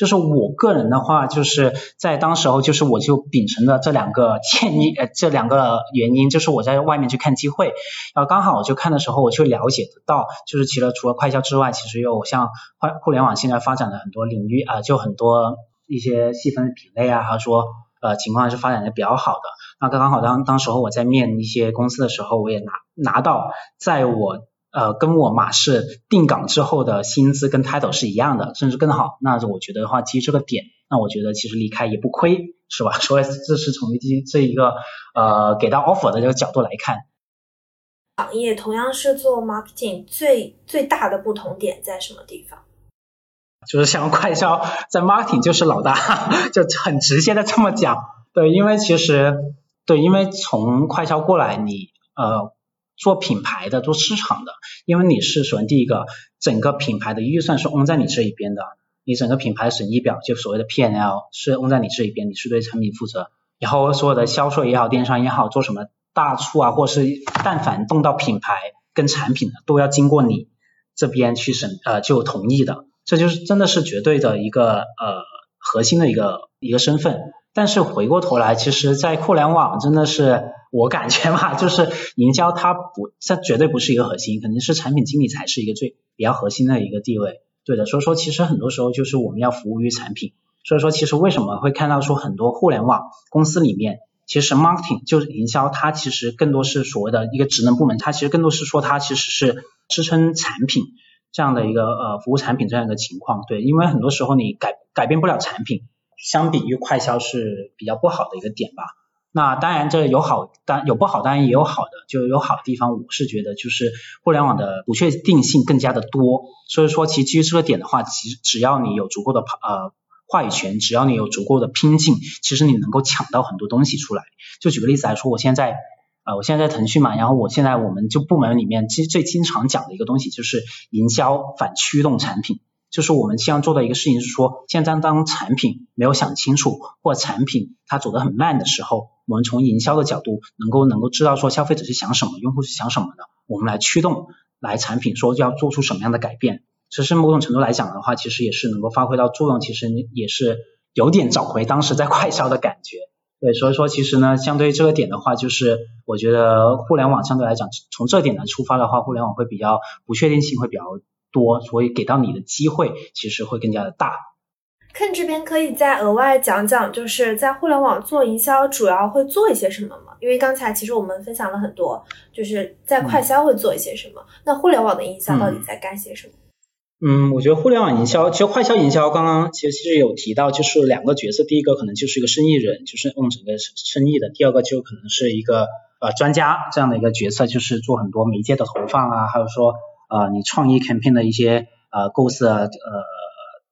就是我个人的话，就是在当时候，就是我就秉承着这两个建议，呃，这两个原因，就是我在外面去看机会，然后刚好我就看的时候，我就了解得到，就是其实除了快销之外，其实有像互互联网现在发展的很多领域啊，就很多一些细分品类啊，还是说呃情况是发展的比较好的。那刚刚好当当时候我在面一些公司的时候，我也拿拿到在我。呃，跟我马氏定岗之后的薪资跟 title 是一样的，甚至更好。那我觉得的话，其实这个点，那我觉得其实离开也不亏，是吧？所以这是从这这一个呃给到 offer 的这个角度来看。行业同样是做 marketing，最最大的不同点在什么地方？就是像快销在 marketing 就是老大，就很直接的这么讲。对，因为其实对，因为从快销过来，你呃。做品牌的，做市场的，因为你是首先第一个，整个品牌的预算是 on 在你这一边的，你整个品牌损益表就所谓的 P N L 是 on 在你这一边，你是对产品负责，然后所有的销售也好，电商也好，做什么大促啊，或是但凡动到品牌跟产品的，都要经过你这边去审呃就同意的，这就是真的是绝对的一个呃核心的一个一个身份。但是回过头来，其实，在互联网真的是我感觉嘛，就是营销它不，它绝对不是一个核心，肯定是产品经理才是一个最比较核心的一个地位。对的，所以说其实很多时候就是我们要服务于产品。所以说其实为什么会看到说很多互联网公司里面，其实 marketing 就是营销，它其实更多是所谓的一个职能部门，它其实更多是说它其实是支撑产品这样的一个呃服务产品这样一个情况。对，因为很多时候你改改变不了产品。相比于快销是比较不好的一个点吧。那当然这有好，当有不好，当然也有好的。就有好的地方，我是觉得就是互联网的不确定性更加的多。所以说，其实基于这个点的话，其实只要你有足够的呃话语权，只要你有足够的拼劲，其实你能够抢到很多东西出来。就举个例子来说，我现在呃我现在在腾讯嘛，然后我现在我们就部门里面其实最经常讲的一个东西就是营销反驱动产品。就是我们希望做的一个事情是说，现在当产品没有想清楚，或产品它走得很慢的时候，我们从营销的角度能够能够知道说消费者是想什么，用户是想什么的，我们来驱动来产品说要做出什么样的改变。其实某种程度来讲的话，其实也是能够发挥到作用，其实也是有点找回当时在快销的感觉。对，所以说其实呢，相对于这个点的话，就是我觉得互联网相对来讲，从这点来出发的话，互联网会比较不确定性会比较。多，所以给到你的机会其实会更加的大。Ken 这边可以再额外讲讲，就是在互联网做营销主要会做一些什么吗？因为刚才其实我们分享了很多，就是在快销会做一些什么。那互联网的营销到底在干些什么？嗯，我觉得互联网营销，其实快销营销刚刚其实其实有提到，就是两个角色，第一个可能就是一个生意人，就是弄整个生意的；第二个就可能是一个呃专家这样的一个角色，就是做很多媒介的投放啊，还有说。呃，你创意 campaign 的一些呃构思呃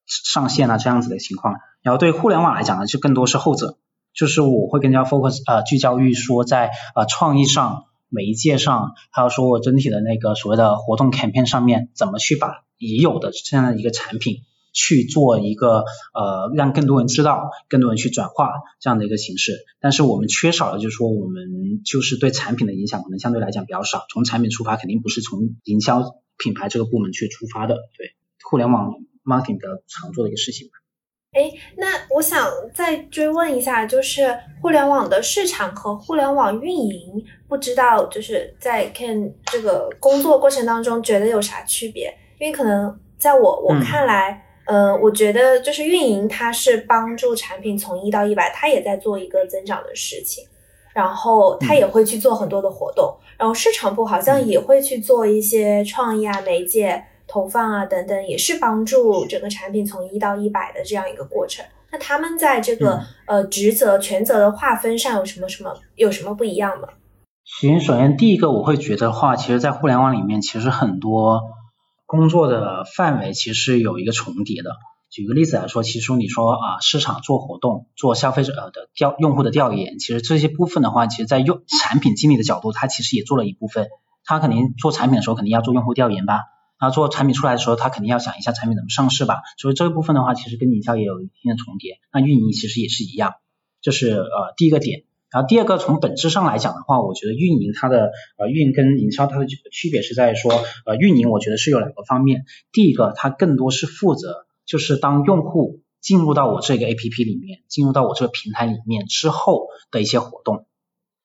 上线啊这样子的情况，然后对互联网来讲呢，就更多是后者，就是我会更加 focus 啊聚焦于说在啊创意上、媒介上，还有说我整体的那个所谓的活动 campaign 上面，怎么去把已有的这样的一个产品去做一个呃让更多人知道、更多人去转化这样的一个形式。但是我们缺少的就是说我们就是对产品的影响可能相对来讲比较少，从产品出发肯定不是从营销。品牌这个部门去出发的，对互联网 marketing 比较常做的一个事情。哎，那我想再追问一下，就是互联网的市场和互联网运营，不知道就是在 Ken 这个工作过程当中，觉得有啥区别？因为可能在我我看来，嗯，我觉得就是运营它是帮助产品从一到一百，它也在做一个增长的事情，然后它也会去做很多的活动。然后市场部好像也会去做一些创意啊、媒介投放啊等等，也是帮助整个产品从一到一百的这样一个过程。那他们在这个呃职责、权责的划分上有什么什么有什么不一样吗？行，首先第一个我会觉得话，其实，在互联网里面，其实很多工作的范围其实有一个重叠的。举个例子来说，其实你说啊，市场做活动、做消费者的调用户的调研，其实这些部分的话，其实在用产品经理的角度，他其实也做了一部分。他肯定做产品的时候，肯定要做用户调研吧。那做产品出来的时候，他肯定要想一下产品怎么上市吧。所以这一部分的话，其实跟营销也有一定的重叠。那运营其实也是一样，这是呃第一个点。然后第二个，从本质上来讲的话，我觉得运营它的呃运跟营销它的区别是在说，呃运营我觉得是有两个方面。第一个，它更多是负责。就是当用户进入到我这个 A P P 里面，进入到我这个平台里面之后的一些活动，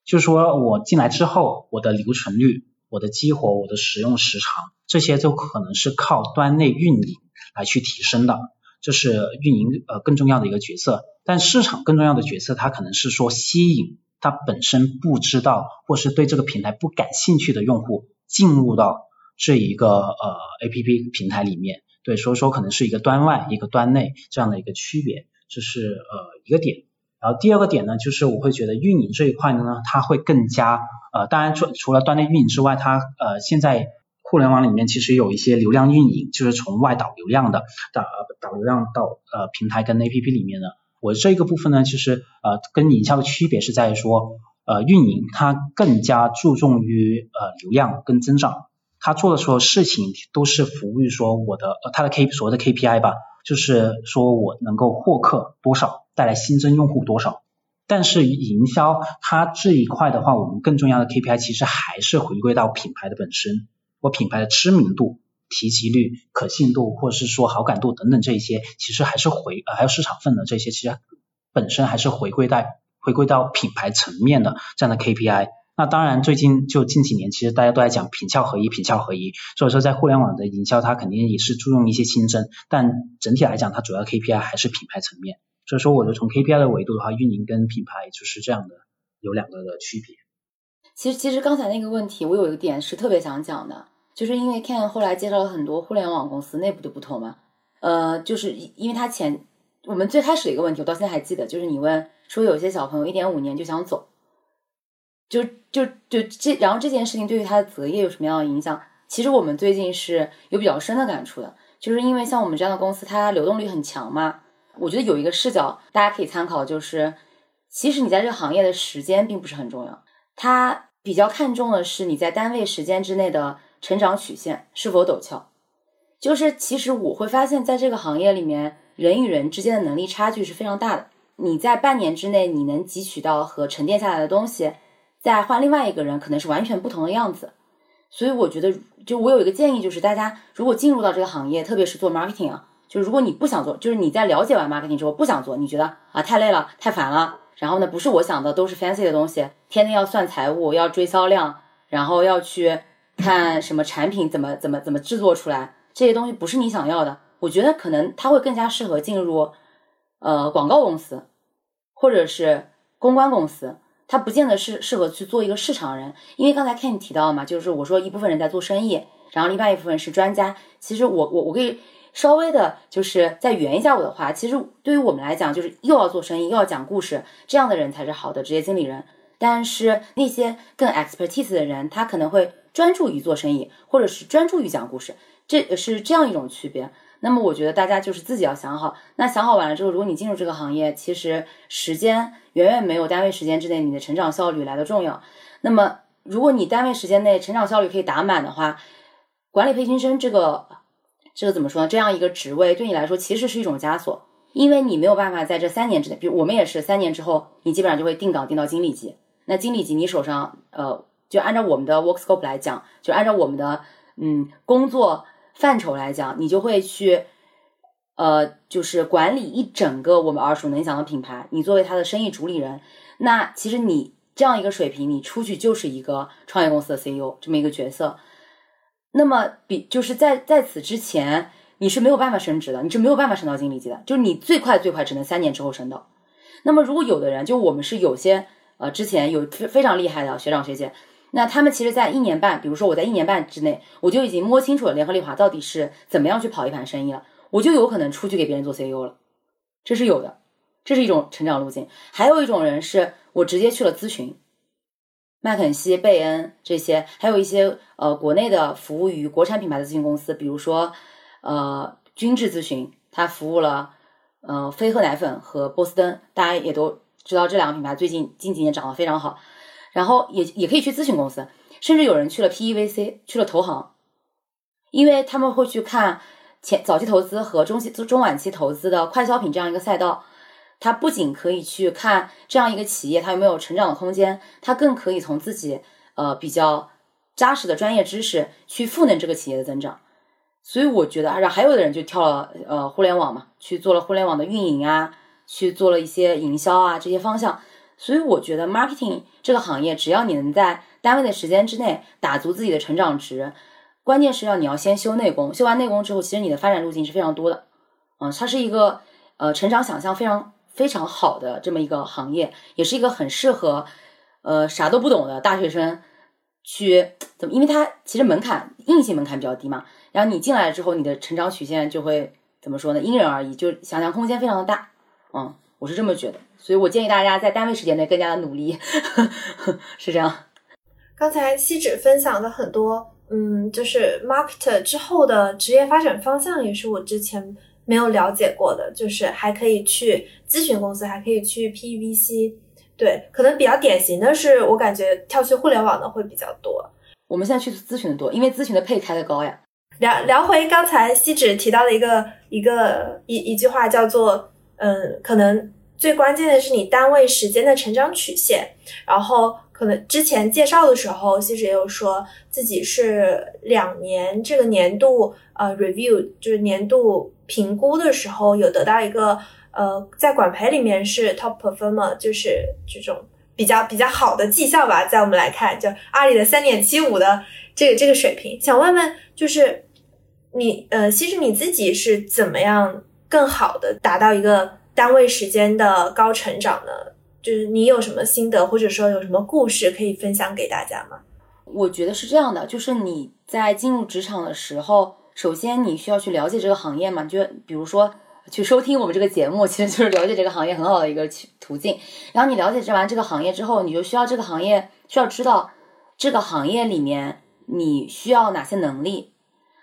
就是说我进来之后，我的留存率、我的激活、我的使用时长，这些都可能是靠端内运营来去提升的，这是运营呃更重要的一个角色。但市场更重要的角色，它可能是说吸引它本身不知道或是对这个平台不感兴趣的用户进入到这一个呃 A P P 平台里面。对，所以说可能是一个端外一个端内这样的一个区别，这是呃一个点。然后第二个点呢，就是我会觉得运营这一块呢，它会更加呃，当然除除了端内运营之外，它呃现在互联网里面其实有一些流量运营，就是从外导流量的导导流量到呃平台跟 A P P 里面的。我这个部分呢，其实呃跟营销的区别是在于说呃运营它更加注重于呃流量跟增长。他做的所有事情都是服务于说我的呃他的 K 所谓的 KPI 吧，就是说我能够获客多少，带来新增用户多少。但是营销它这一块的话，我们更重要的 KPI 其实还是回归到品牌的本身，我品牌的知名度提及率、可信度，或者是说好感度等等这些，其实还是回呃还有市场份额这些，其实本身还是回归到回归到品牌层面的这样的 KPI。那当然，最近就近几年，其实大家都在讲品效合一，品效合一。所以说，在互联网的营销，它肯定也是注重一些新增，但整体来讲，它主要 KPI 还是品牌层面。所以说，我觉得从 KPI 的维度的话，运营跟品牌就是这样的，有两个的区别。其实，其实刚才那个问题，我有一个点是特别想讲的，就是因为 Ken 后来介绍了很多互联网公司内部的不同嘛，呃，就是因为他前我们最开始的一个问题，我到现在还记得，就是你问说有些小朋友一点五年就想走。就就就这，然后这件事情对于他的择业有什么样的影响？其实我们最近是有比较深的感触的，就是因为像我们这样的公司，它流动率很强嘛。我觉得有一个视角大家可以参考，就是其实你在这个行业的时间并不是很重要，它比较看重的是你在单位时间之内的成长曲线是否陡峭。就是其实我会发现，在这个行业里面，人与人之间的能力差距是非常大的。你在半年之内，你能汲取到和沉淀下来的东西。再换另外一个人，可能是完全不同的样子，所以我觉得，就我有一个建议，就是大家如果进入到这个行业，特别是做 marketing 啊，就是如果你不想做，就是你在了解完 marketing 之后不想做，你觉得啊太累了，太烦了，然后呢不是我想的都是 fancy 的东西，天天要算财务，要追销量，然后要去看什么产品怎么怎么怎么制作出来，这些东西不是你想要的，我觉得可能它会更加适合进入呃广告公司，或者是公关公司。他不见得是适合去做一个市场人，因为刚才 Ken 提到嘛，就是我说一部分人在做生意，然后另外一部分是专家。其实我我我可以稍微的，就是再圆一下我的话，其实对于我们来讲，就是又要做生意又要讲故事，这样的人才是好的职业经理人。但是那些更 expertise 的人，他可能会专注于做生意，或者是专注于讲故事，这是这样一种区别。那么我觉得大家就是自己要想好，那想好完了之后，如果你进入这个行业，其实时间远远没有单位时间之内你的成长效率来的重要。那么如果你单位时间内成长效率可以打满的话，管理培训生这个这个怎么说呢？这样一个职位对你来说其实是一种枷锁，因为你没有办法在这三年之内，比如我们也是三年之后，你基本上就会定岗定到经理级。那经理级你手上呃，就按照我们的 work scope 来讲，就按照我们的嗯工作。范畴来讲，你就会去，呃，就是管理一整个我们耳熟能详的品牌。你作为他的生意主理人，那其实你这样一个水平，你出去就是一个创业公司的 CEO 这么一个角色。那么，比就是在在此之前，你是没有办法升职的，你是没有办法升到经理级的，就是你最快最快只能三年之后升到。那么，如果有的人，就我们是有些呃，之前有非常厉害的学长学姐。那他们其实，在一年半，比如说我在一年半之内，我就已经摸清楚了联合利华到底是怎么样去跑一盘生意了，我就有可能出去给别人做 CEO 了，这是有的，这是一种成长路径。还有一种人是我直接去了咨询，麦肯锡、贝恩这些，还有一些呃国内的服务于国产品牌的咨询公司，比如说呃君智咨询，他服务了呃飞鹤奶粉和波司登，大家也都知道这两个品牌最近近几年涨得非常好。然后也也可以去咨询公司，甚至有人去了 PEVC，去了投行，因为他们会去看前早期投资和中期中晚期投资的快消品这样一个赛道。他不仅可以去看这样一个企业它有没有成长的空间，他更可以从自己呃比较扎实的专业知识去赋能这个企业的增长。所以我觉得，然后还有的人就跳了呃互联网嘛，去做了互联网的运营啊，去做了一些营销啊这些方向。所以我觉得 marketing 这个行业，只要你能在单位的时间之内打足自己的成长值，关键是要你要先修内功，修完内功之后，其实你的发展路径是非常多的。嗯，它是一个呃成长想象非常非常好的这么一个行业，也是一个很适合呃啥都不懂的大学生去怎么，因为它其实门槛硬性门槛比较低嘛。然后你进来之后，你的成长曲线就会怎么说呢？因人而异，就想象空间非常的大。嗯，我是这么觉得。所以我建议大家在单位时间内更加的努力，是这样。刚才西指分享的很多，嗯，就是 market 之后的职业发展方向，也是我之前没有了解过的。就是还可以去咨询公司，还可以去 PVC。对，可能比较典型的是，我感觉跳去互联网的会比较多。我们现在去咨询的多，因为咨询的配开的高呀。聊聊回刚才西指提到的一个一个一一句话，叫做嗯，可能。最关键的是你单位时间的成长曲线，然后可能之前介绍的时候，其实也有说自己是两年这个年度呃 review 就是年度评估的时候，有得到一个呃在管培里面是 top performer，就是这种比较比较好的绩效吧，在我们来看，就阿里的三点七五的这个这个水平。想问问，就是你呃，其实你自己是怎么样更好的达到一个单位时间的高成长呢？就是你有什么心得，或者说有什么故事可以分享给大家吗？我觉得是这样的，就是你在进入职场的时候，首先你需要去了解这个行业嘛，就比如说去收听我们这个节目，其实就是了解这个行业很好的一个途径。然后你了解这完这个行业之后，你就需要这个行业需要知道这个行业里面你需要哪些能力。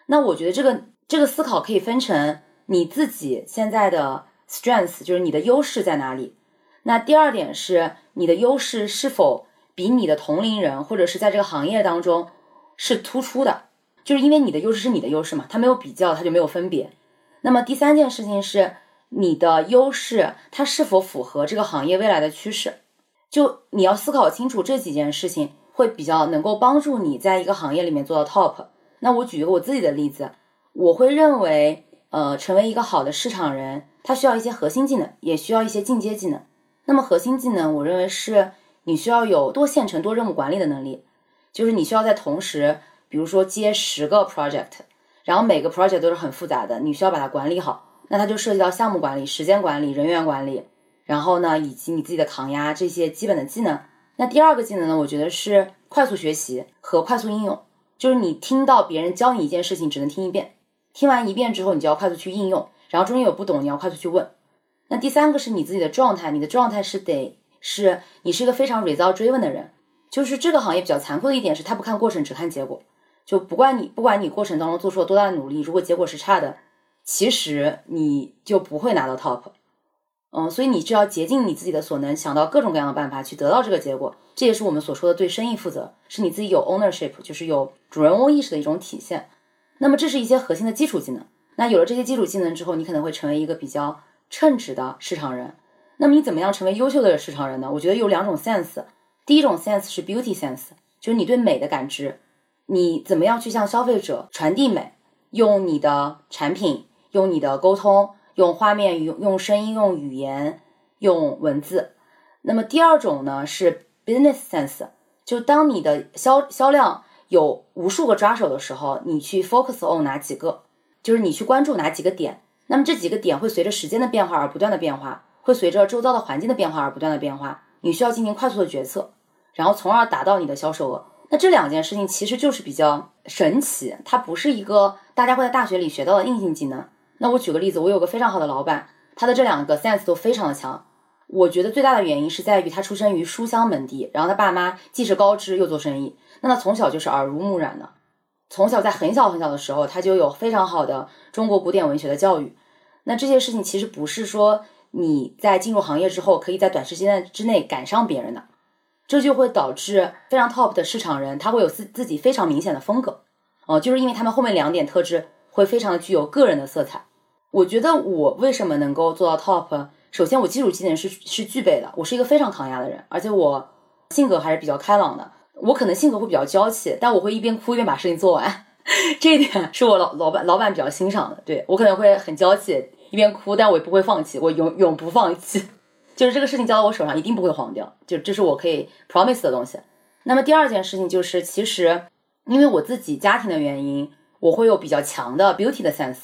那我觉得这个这个思考可以分成你自己现在的 strength，就是你的优势在哪里。那第二点是你的优势是否比你的同龄人或者是在这个行业当中是突出的，就是因为你的优势是你的优势嘛，它没有比较，它就没有分别。那么第三件事情是你的优势它是否符合这个行业未来的趋势，就你要思考清楚这几件事情，会比较能够帮助你在一个行业里面做到 top。那我举一个我自己的例子，我会认为，呃，成为一个好的市场人，他需要一些核心技能，也需要一些进阶技能。那么核心技能，我认为是你需要有多线程、多任务管理的能力，就是你需要在同时，比如说接十个 project，然后每个 project 都是很复杂的，你需要把它管理好。那它就涉及到项目管理、时间管理、人员管理，然后呢，以及你自己的抗压这些基本的技能。那第二个技能呢，我觉得是快速学习和快速应用，就是你听到别人教你一件事情，只能听一遍，听完一遍之后，你就要快速去应用，然后中间有不懂，你要快速去问。那第三个是你自己的状态，你的状态是得是你是一个非常 result driven 的人，就是这个行业比较残酷的一点是，他不看过程，只看结果，就不管你不管你过程当中做出了多大的努力，如果结果是差的，其实你就不会拿到 top，嗯，所以你就要竭尽你自己的所能，想到各种各样的办法去得到这个结果，这也是我们所说的对生意负责，是你自己有 ownership，就是有主人翁意识的一种体现。那么这是一些核心的基础技能，那有了这些基础技能之后，你可能会成为一个比较。称职的市场人，那么你怎么样成为优秀的市场人呢？我觉得有两种 sense，第一种 sense 是 beauty sense，就是你对美的感知，你怎么样去向消费者传递美，用你的产品，用你的沟通，用画面，用用声音，用语言，用文字。那么第二种呢是 business sense，就当你的销销量有无数个抓手的时候，你去 focus on 哪几个，就是你去关注哪几个点。那么这几个点会随着时间的变化而不断的变化，会随着周遭的环境的变化而不断的变化。你需要进行快速的决策，然后从而达到你的销售额。那这两件事情其实就是比较神奇，它不是一个大家会在大学里学到的硬性技能。那我举个例子，我有个非常好的老板，他的这两个 sense 都非常的强。我觉得最大的原因是在于他出生于书香门第，然后他爸妈既是高知又做生意，那他从小就是耳濡目染的，从小在很小很小的时候他就有非常好的中国古典文学的教育。那这些事情其实不是说你在进入行业之后可以在短时间之内赶上别人的，这就会导致非常 top 的市场人他会有自自己非常明显的风格，哦，就是因为他们后面两点特质会非常的具有个人的色彩。我觉得我为什么能够做到 top？首先我基础技能是是具备的，我是一个非常抗压的人，而且我性格还是比较开朗的。我可能性格会比较娇气，但我会一边哭一边把事情做完，这一点是我老老板老板比较欣赏的。对我可能会很娇气。一边哭，但我也不会放弃，我永永不放弃。就是这个事情交到我手上，一定不会黄掉。就这是我可以 promise 的东西。那么第二件事情就是，其实因为我自己家庭的原因，我会有比较强的 beauty 的 sense。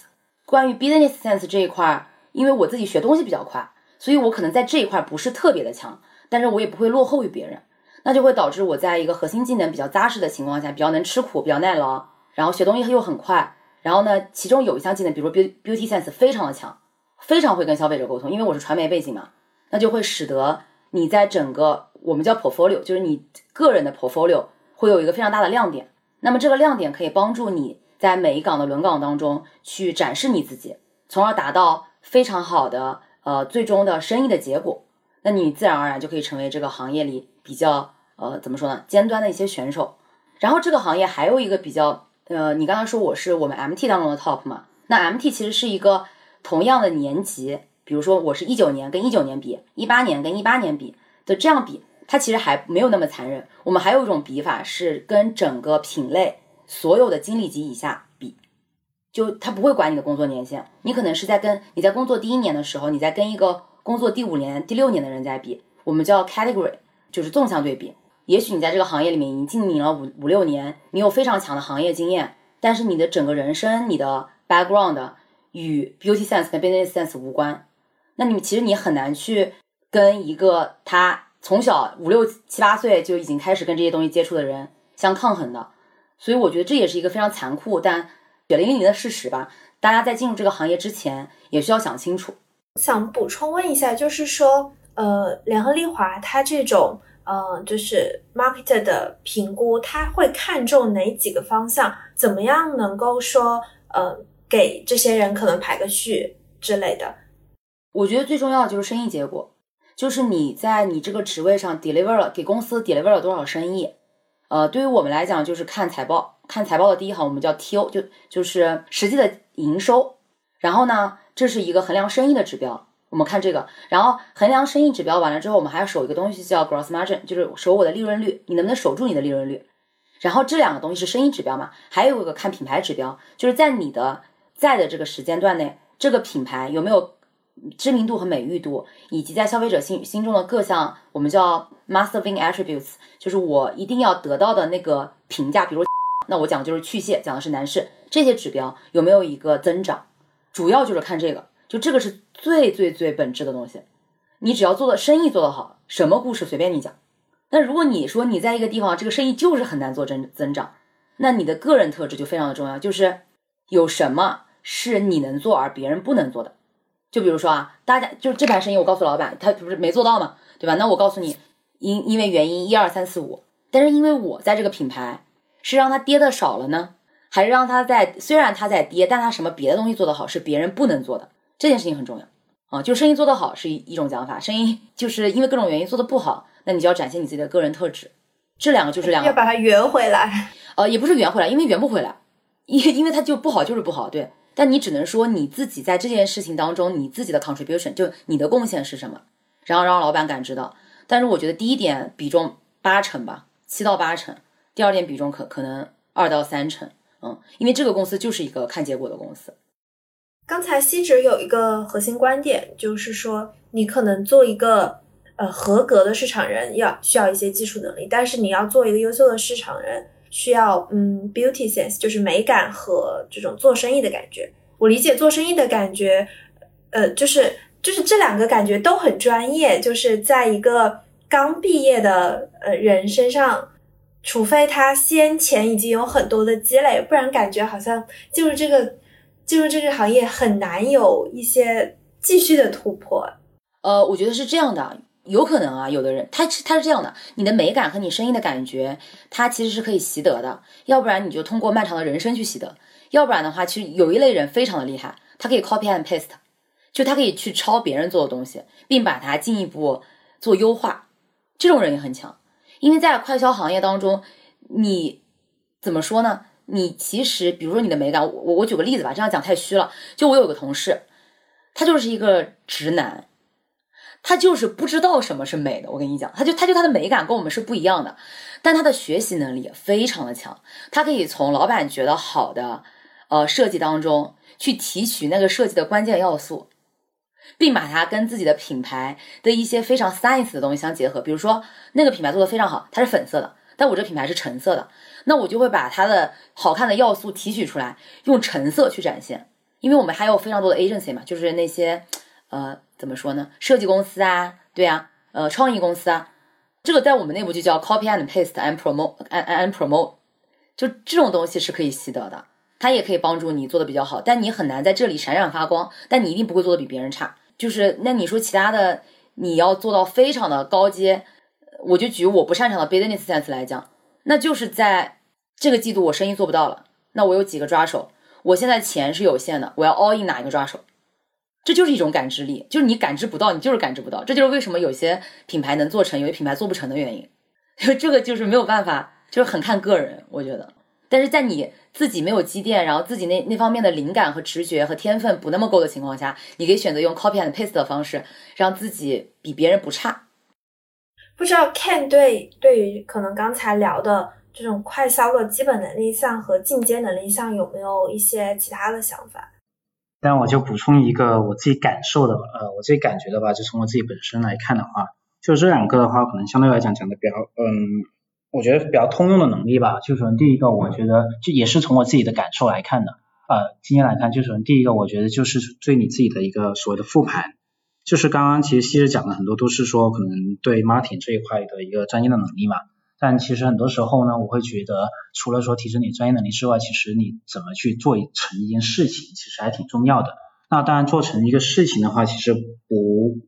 关于 business sense 这一块，因为我自己学东西比较快，所以我可能在这一块不是特别的强，但是我也不会落后于别人。那就会导致我在一个核心技能比较扎实的情况下，比较能吃苦，比较耐劳，然后学东西又很快。然后呢，其中有一项技能，比如说 beauty sense 非常的强，非常会跟消费者沟通。因为我是传媒背景嘛，那就会使得你在整个我们叫 portfolio，就是你个人的 portfolio 会有一个非常大的亮点。那么这个亮点可以帮助你在每一岗的轮岗当中去展示你自己，从而达到非常好的呃最终的生意的结果。那你自然而然就可以成为这个行业里比较呃怎么说呢尖端的一些选手。然后这个行业还有一个比较。呃，你刚刚说我是我们 MT 当中的 top 嘛？那 MT 其实是一个同样的年级，比如说我是一九年跟一九年比，一八年跟一八年比的这样比，它其实还没有那么残忍。我们还有一种比法是跟整个品类所有的经理级以下比，就他不会管你的工作年限，你可能是在跟你在工作第一年的时候，你在跟一个工作第五年、第六年的人在比，我们叫 category，就是纵向对比。也许你在这个行业里面已经经营了五五六年，你有非常强的行业经验，但是你的整个人生、你的 background 与 beauty sense 跟 business sense 无关，那你们其实你很难去跟一个他从小五六七八岁就已经开始跟这些东西接触的人相抗衡的。所以我觉得这也是一个非常残酷但血淋淋的事实吧。大家在进入这个行业之前，也需要想清楚。想补充问一下，就是说，呃，联合利华它这种。呃，就是 market 的评估，他会看重哪几个方向？怎么样能够说，呃，给这些人可能排个序之类的？我觉得最重要的就是生意结果，就是你在你这个职位上 deliver 了给公司 deliver 了多少生意。呃，对于我们来讲，就是看财报，看财报的第一行我们叫 TO，就就是实际的营收。然后呢，这是一个衡量生意的指标。我们看这个，然后衡量生意指标完了之后，我们还要守一个东西叫 gross margin，就是守我的利润率，你能不能守住你的利润率？然后这两个东西是生意指标嘛？还有一个看品牌指标，就是在你的在的这个时间段内，这个品牌有没有知名度和美誉度，以及在消费者心心中的各项我们叫 must-win attributes，就是我一定要得到的那个评价，比如那我讲的就是去屑，讲的是男士这些指标有没有一个增长，主要就是看这个。就这个是最最最本质的东西，你只要做的生意做得好，什么故事随便你讲。那如果你说你在一个地方这个生意就是很难做增增长，那你的个人特质就非常的重要，就是有什么是你能做而别人不能做的。就比如说啊，大家就是这盘生意我告诉老板，他不是没做到嘛，对吧？那我告诉你，因因为原因一二三四五，但是因为我在这个品牌是让他跌的少了呢，还是让他在虽然他在跌，但他什么别的东西做得好是别人不能做的。这件事情很重要啊，就生意做得好是一一种讲法，生意就是因为各种原因做得不好，那你就要展现你自己的个人特质，这两个就是两个要把它圆回来，呃，也不是圆回来，因为圆不回来，因因为它就不好就是不好，对，但你只能说你自己在这件事情当中你自己的 contribution 就你的贡献是什么，然后让老板感知到。但是我觉得第一点比重八成吧，七到八成，第二点比重可可能二到三成，嗯，因为这个公司就是一个看结果的公司。刚才西哲有一个核心观点，就是说你可能做一个呃合格的市场人，要需要一些技术能力，但是你要做一个优秀的市场人，需要嗯 beauty sense，就是美感和这种做生意的感觉。我理解做生意的感觉，呃，就是就是这两个感觉都很专业，就是在一个刚毕业的呃人身上，除非他先前已经有很多的积累，不然感觉好像进入这个。进入这个行业很难有一些继续的突破。呃，我觉得是这样的，有可能啊，有的人他他是这样的，你的美感和你声音的感觉，它其实是可以习得的。要不然你就通过漫长的人生去习得，要不然的话，其实有一类人非常的厉害，他可以 copy and paste，就他可以去抄别人做的东西，并把它进一步做优化。这种人也很强，因为在快销行业当中，你怎么说呢？你其实，比如说你的美感，我我举个例子吧，这样讲太虚了。就我有个同事，他就是一个直男，他就是不知道什么是美的。我跟你讲，他就他就他的美感跟我们是不一样的，但他的学习能力非常的强，他可以从老板觉得好的呃设计当中去提取那个设计的关键要素，并把它跟自己的品牌的一些非常 science 的东西相结合。比如说那个品牌做的非常好，它是粉色的。但我这品牌是橙色的，那我就会把它的好看的要素提取出来，用橙色去展现。因为我们还有非常多的 agency 嘛，就是那些呃怎么说呢，设计公司啊，对啊，呃创意公司啊，这个在我们内部就叫 copy and paste and promote and and promote，就这种东西是可以习得的，它也可以帮助你做的比较好，但你很难在这里闪闪发光，但你一定不会做的比别人差。就是那你说其他的，你要做到非常的高阶。我就举我不擅长的 business sense 来讲，那就是在这个季度我生意做不到了，那我有几个抓手，我现在钱是有限的，我要 all in 哪一个抓手？这就是一种感知力，就是你感知不到，你就是感知不到，这就是为什么有些品牌能做成，有些品牌做不成的原因。就这个就是没有办法，就是很看个人，我觉得。但是在你自己没有积淀，然后自己那那方面的灵感和直觉和天分不那么够的情况下，你可以选择用 copy and paste 的方式，让自己比别人不差。不知道 Ken 对对于可能刚才聊的这种快销的基本能力项和进阶能力项有没有一些其他的想法？但我就补充一个我自己感受的，呃，我自己感觉的吧，就从我自己本身来看的话，就这两个的话，可能相对来讲讲的比较，嗯，我觉得比较通用的能力吧。就是第一个，我觉得就也是从我自己的感受来看的，呃，今天来看，就是第一个，我觉得就是对你自己的一个所谓的复盘。就是刚刚其实西实讲的很多都是说可能对 marting 这一块的一个专业的能力嘛，但其实很多时候呢，我会觉得除了说提升你专业能力之外，其实你怎么去做成一件事情，其实还挺重要的。那当然做成一个事情的话，其实不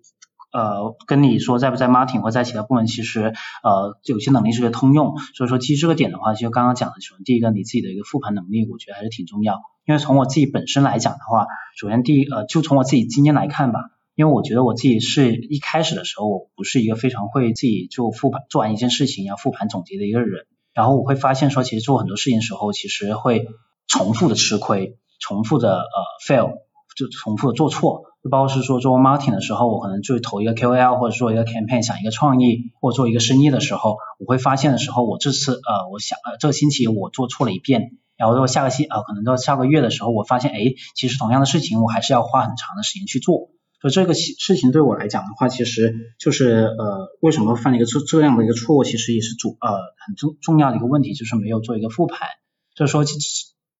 呃跟你说在不在 marketing 或在其他部门，其实呃有些能力是个通用。所以说基于这个点的话，就刚刚讲的首先，第一个你自己的一个复盘能力，我觉得还是挺重要。因为从我自己本身来讲的话，首先第一呃就从我自己经验来看吧。因为我觉得我自己是一开始的时候，我不是一个非常会自己就复盘做完一件事情要复盘总结的一个人。然后我会发现说，其实做很多事情的时候，其实会重复的吃亏，重复的呃 fail，就重复的做错。就包括是说做 marketing 的时候，我可能就投一个 KOL 或者做一个 campaign，想一个创意或做一个生意的时候，我会发现的时候，我这次呃我想呃这个星期我做错了一遍，然后到下个星呃可能到下个月的时候，我发现哎，其实同样的事情我还是要花很长的时间去做。所以这个事事情对我来讲的话，其实就是呃，为什么犯了一个这这样的一个错误，其实也是主呃很重重要的一个问题，就是没有做一个复盘。就是说，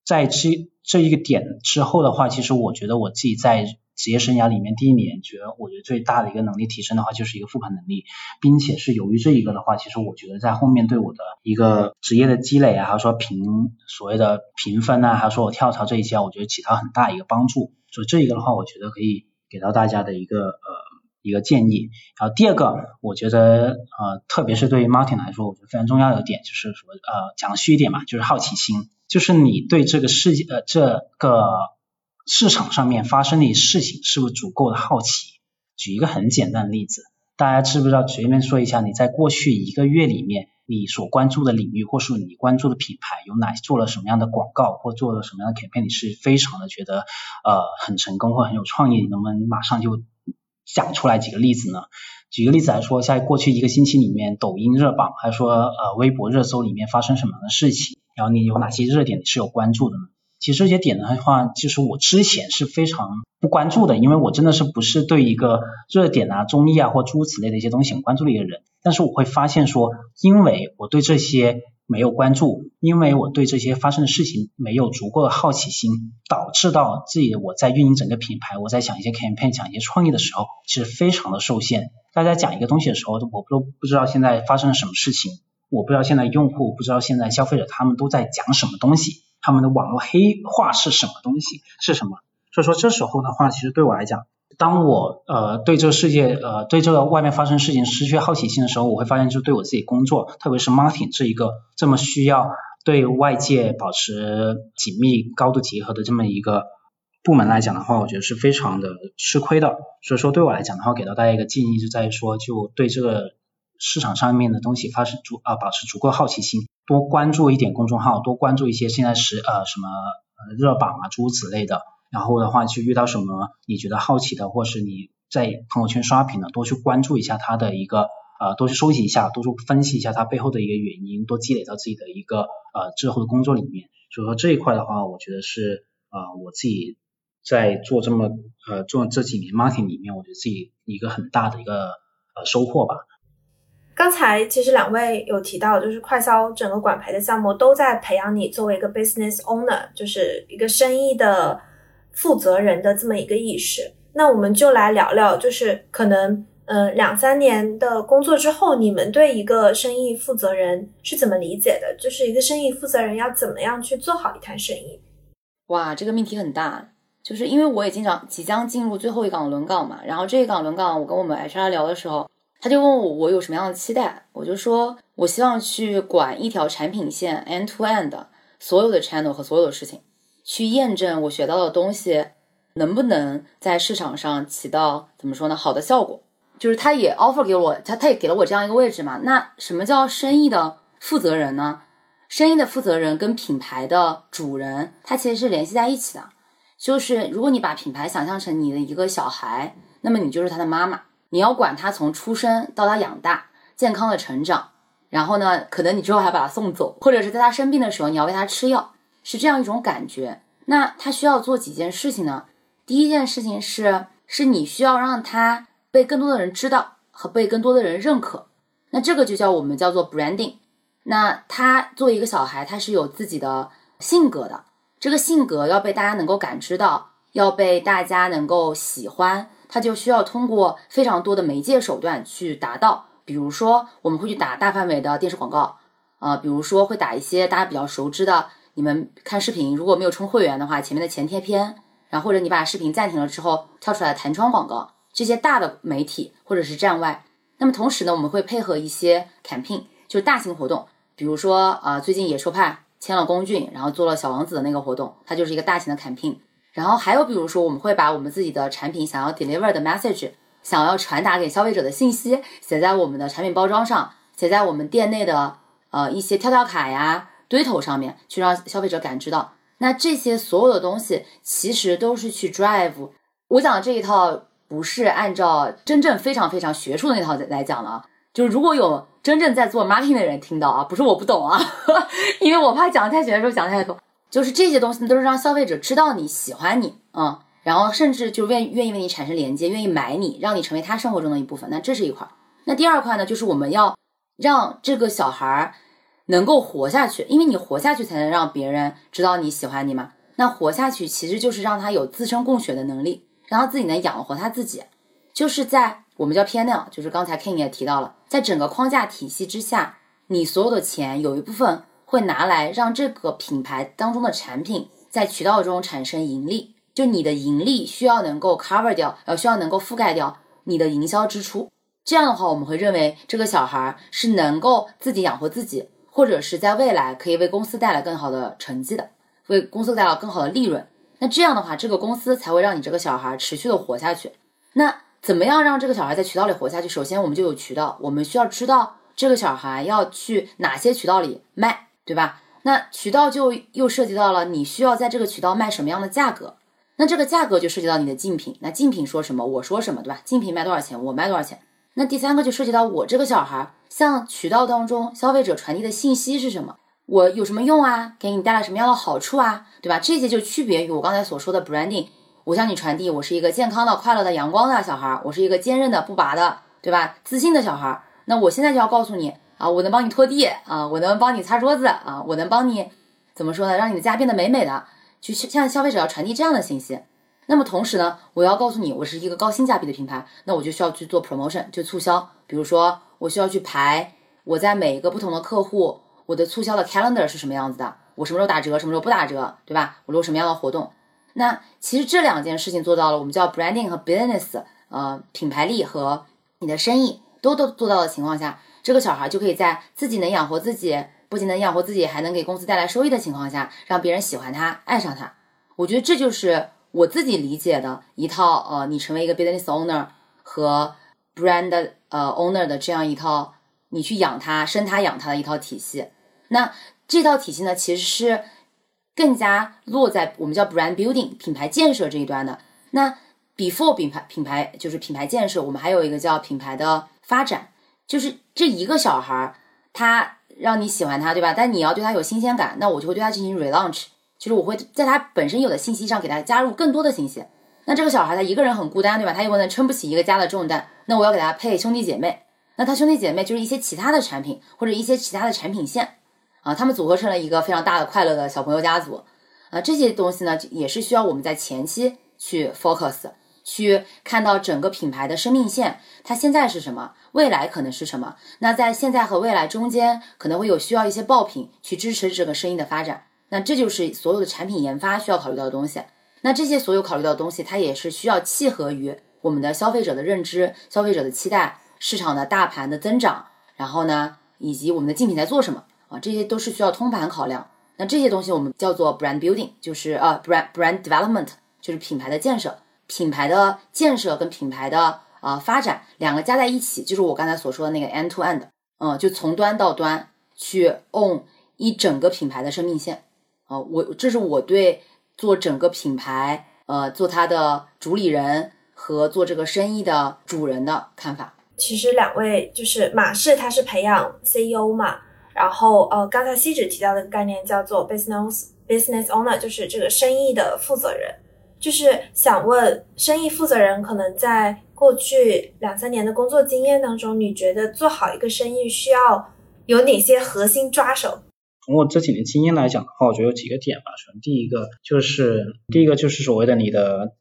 在这这一个点之后的话，其实我觉得我自己在职业生涯里面第一年，觉得我觉得最大的一个能力提升的话，就是一个复盘能力，并且是由于这一个的话，其实我觉得在后面对我的一个职业的积累啊，还有说评所谓的评分啊，还有说我跳槽这一些，我觉得起到很大一个帮助。所以这一个的话，我觉得可以。给到大家的一个呃一个建议，然后第二个，我觉得呃特别是对于 Martin 来说，我觉得非常重要的点就是说呃讲虚一点嘛，就是好奇心，就是你对这个世界呃这个市场上面发生的事情是不是足够的好奇？举一个很简单的例子，大家知不知道？随便说一下，你在过去一个月里面。你所关注的领域，或是你关注的品牌有哪做了什么样的广告，或做了什么样的 campaign，你是非常的觉得呃很成功或很有创意，能不能马上就讲出来几个例子呢？举个例子来说，在过去一个星期里面，抖音热榜，还是说呃微博热搜里面发生什么样的事情？然后你有哪些热点你是有关注的呢？其实这些点的话，就是我之前是非常不关注的，因为我真的是不是对一个热点啊、综艺啊或诸如此类的一些东西很关注的一个人。但是我会发现说，因为我对这些没有关注，因为我对这些发生的事情没有足够的好奇心，导致到自己我在运营整个品牌，我在想一些 campaign、讲一些创意的时候，其实非常的受限。大家讲一个东西的时候，我都不知道现在发生了什么事情，我不知道现在用户，不知道现在消费者他们都在讲什么东西。他们的网络黑话是什么东西？是什么？所以说这时候的话，其实对我来讲，当我呃对这个世界呃对这个外面发生事情失去好奇心的时候，我会发现，就是对我自己工作，特别是 marketing 这一个这么需要对外界保持紧密高度结合的这么一个部门来讲的话，我觉得是非常的吃亏的。所以说对我来讲的话，给到大家一个建议，就在于说，就对这个市场上面的东西发生足啊保持足够好奇心。多关注一点公众号，多关注一些现在是呃什么热榜啊诸如此类的，然后的话去遇到什么你觉得好奇的，或是你在朋友圈刷屏的，多去关注一下它的一个呃多去收集一下，多去分析一下它背后的一个原因，多积累到自己的一个呃之后的工作里面。所以说这一块的话，我觉得是呃我自己在做这么呃做这几年 marketing 里面，我觉得自己一个很大的一个呃收获吧。刚才其实两位有提到，就是快销整个管培的项目都在培养你作为一个 business owner，就是一个生意的负责人的这么一个意识。那我们就来聊聊，就是可能呃两三年的工作之后，你们对一个生意负责人是怎么理解的？就是一个生意负责人要怎么样去做好一摊生意？哇，这个命题很大，就是因为我也经常即将进入最后一岗轮岗嘛，然后这一岗轮岗，我跟我们 HR 聊的时候。他就问我我有什么样的期待，我就说我希望去管一条产品线 end to end 所有的 channel 和所有的事情，去验证我学到的东西能不能在市场上起到怎么说呢好的效果。就是他也 offer 给我，他他也给了我这样一个位置嘛。那什么叫生意的负责人呢？生意的负责人跟品牌的主人，他其实是联系在一起的。就是如果你把品牌想象成你的一个小孩，那么你就是他的妈妈。你要管他从出生到他养大，健康的成长。然后呢，可能你之后还把他送走，或者是在他生病的时候，你要喂他吃药，是这样一种感觉。那他需要做几件事情呢？第一件事情是，是你需要让他被更多的人知道和被更多的人认可。那这个就叫我们叫做 branding。那他作为一个小孩，他是有自己的性格的，这个性格要被大家能够感知到，要被大家能够喜欢，他就需要通过非常多的媒介手段去达到。比如说，我们会去打大范围的电视广告，啊，比如说会打一些大家比较熟知的，你们看视频如果没有充会员的话，前面的前贴片，然后或者你把视频暂停了之后跳出来弹窗广告，这些大的媒体或者是站外。那么同时呢，我们会配合一些 campaign，就是大型活动，比如说啊，最近野兽派签了龚俊，然后做了小王子的那个活动，它就是一个大型的 campaign。然后还有比如说，我们会把我们自己的产品想要 deliver 的 message。想要传达给消费者的信息，写在我们的产品包装上，写在我们店内的呃一些跳跳卡呀、堆头上面，去让消费者感知到。那这些所有的东西，其实都是去 drive。我讲的这一套不是按照真正非常非常学术的那套来讲的啊，就是如果有真正在做 marketing 的人听到啊，不是我不懂啊，因为我怕讲太学术讲太多。就是这些东西都是让消费者知道你喜欢你，嗯。然后甚至就愿愿意为你产生连接，愿意买你，让你成为他生活中的一部分。那这是一块。那第二块呢，就是我们要让这个小孩能够活下去，因为你活下去才能让别人知道你喜欢你嘛。那活下去其实就是让他有自身供血的能力，让他自己能养活他自己。就是在我们叫 P&L，就是刚才 King 也提到了，在整个框架体系之下，你所有的钱有一部分会拿来让这个品牌当中的产品在渠道中产生盈利。就你的盈利需要能够 cover 掉，呃，需要能够覆盖掉你的营销支出。这样的话，我们会认为这个小孩是能够自己养活自己，或者是在未来可以为公司带来更好的成绩的，为公司带来更好的利润。那这样的话，这个公司才会让你这个小孩持续的活下去。那怎么样让这个小孩在渠道里活下去？首先，我们就有渠道，我们需要知道这个小孩要去哪些渠道里卖，对吧？那渠道就又涉及到了你需要在这个渠道卖什么样的价格。那这个价格就涉及到你的竞品，那竞品说什么，我说什么，对吧？竞品卖多少钱，我卖多少钱。那第三个就涉及到我这个小孩向渠道当中消费者传递的信息是什么，我有什么用啊？给你带来什么样的好处啊？对吧？这些就区别于我刚才所说的 branding。我向你传递，我是一个健康的、快乐的、阳光的小孩，我是一个坚韧的、不拔的，对吧？自信的小孩。那我现在就要告诉你啊，我能帮你拖地啊，我能帮你擦桌子啊，我能帮你怎么说呢？让你的家变得美美的。去向消费者要传递这样的信息，那么同时呢，我要告诉你，我是一个高性价比的品牌，那我就需要去做 promotion，就促销。比如说，我需要去排我在每一个不同的客户，我的促销的 calendar 是什么样子的，我什么时候打折，什么时候不打折，对吧？我做什么样的活动？那其实这两件事情做到了，我们叫 branding 和 business，呃，品牌力和你的生意都都做到的情况下，这个小孩就可以在自己能养活自己。不仅能养活自己，还能给公司带来收益的情况下，让别人喜欢他、爱上他，我觉得这就是我自己理解的一套呃，你成为一个 business owner 和 brand 呃 owner 的这样一套，你去养他、生他、养他的一套体系。那这套体系呢，其实是更加落在我们叫 brand building 品牌建设这一端的。那 before 品牌品牌就是品牌建设，我们还有一个叫品牌的发展，就是这一个小孩儿他。让你喜欢他，对吧？但你要对他有新鲜感，那我就会对他进行 relaunch，就是我会在他本身有的信息上给他加入更多的信息。那这个小孩他一个人很孤单，对吧？他有可能撑不起一个家的重担，那我要给他配兄弟姐妹。那他兄弟姐妹就是一些其他的产品或者一些其他的产品线啊，他们组合成了一个非常大的快乐的小朋友家族啊。这些东西呢，也是需要我们在前期去 focus。去看到整个品牌的生命线，它现在是什么，未来可能是什么？那在现在和未来中间，可能会有需要一些爆品去支持这个生意的发展。那这就是所有的产品研发需要考虑到的东西。那这些所有考虑到的东西，它也是需要契合于我们的消费者的认知、消费者的期待、市场的大盘的增长，然后呢，以及我们的竞品在做什么啊，这些都是需要通盘考量。那这些东西我们叫做 brand building，就是呃 brand brand development，就是品牌的建设。品牌的建设跟品牌的呃发展两个加在一起，就是我刚才所说的那个 end to end，嗯，就从端到端去 own 一整个品牌的生命线，啊，我这是我对做整个品牌，呃，做它的主理人和做这个生意的主人的看法。其实两位就是马氏，它是培养 CEO 嘛，然后呃，刚才西指提到的概念叫做 business business owner，就是这个生意的负责人。就是想问，生意负责人可能在过去两三年的工作经验当中，你觉得做好一个生意需要有哪些核心抓手？从我这几年经验来讲的话，我觉得有几个点吧。首先，第一个就是第一个就是所谓的你的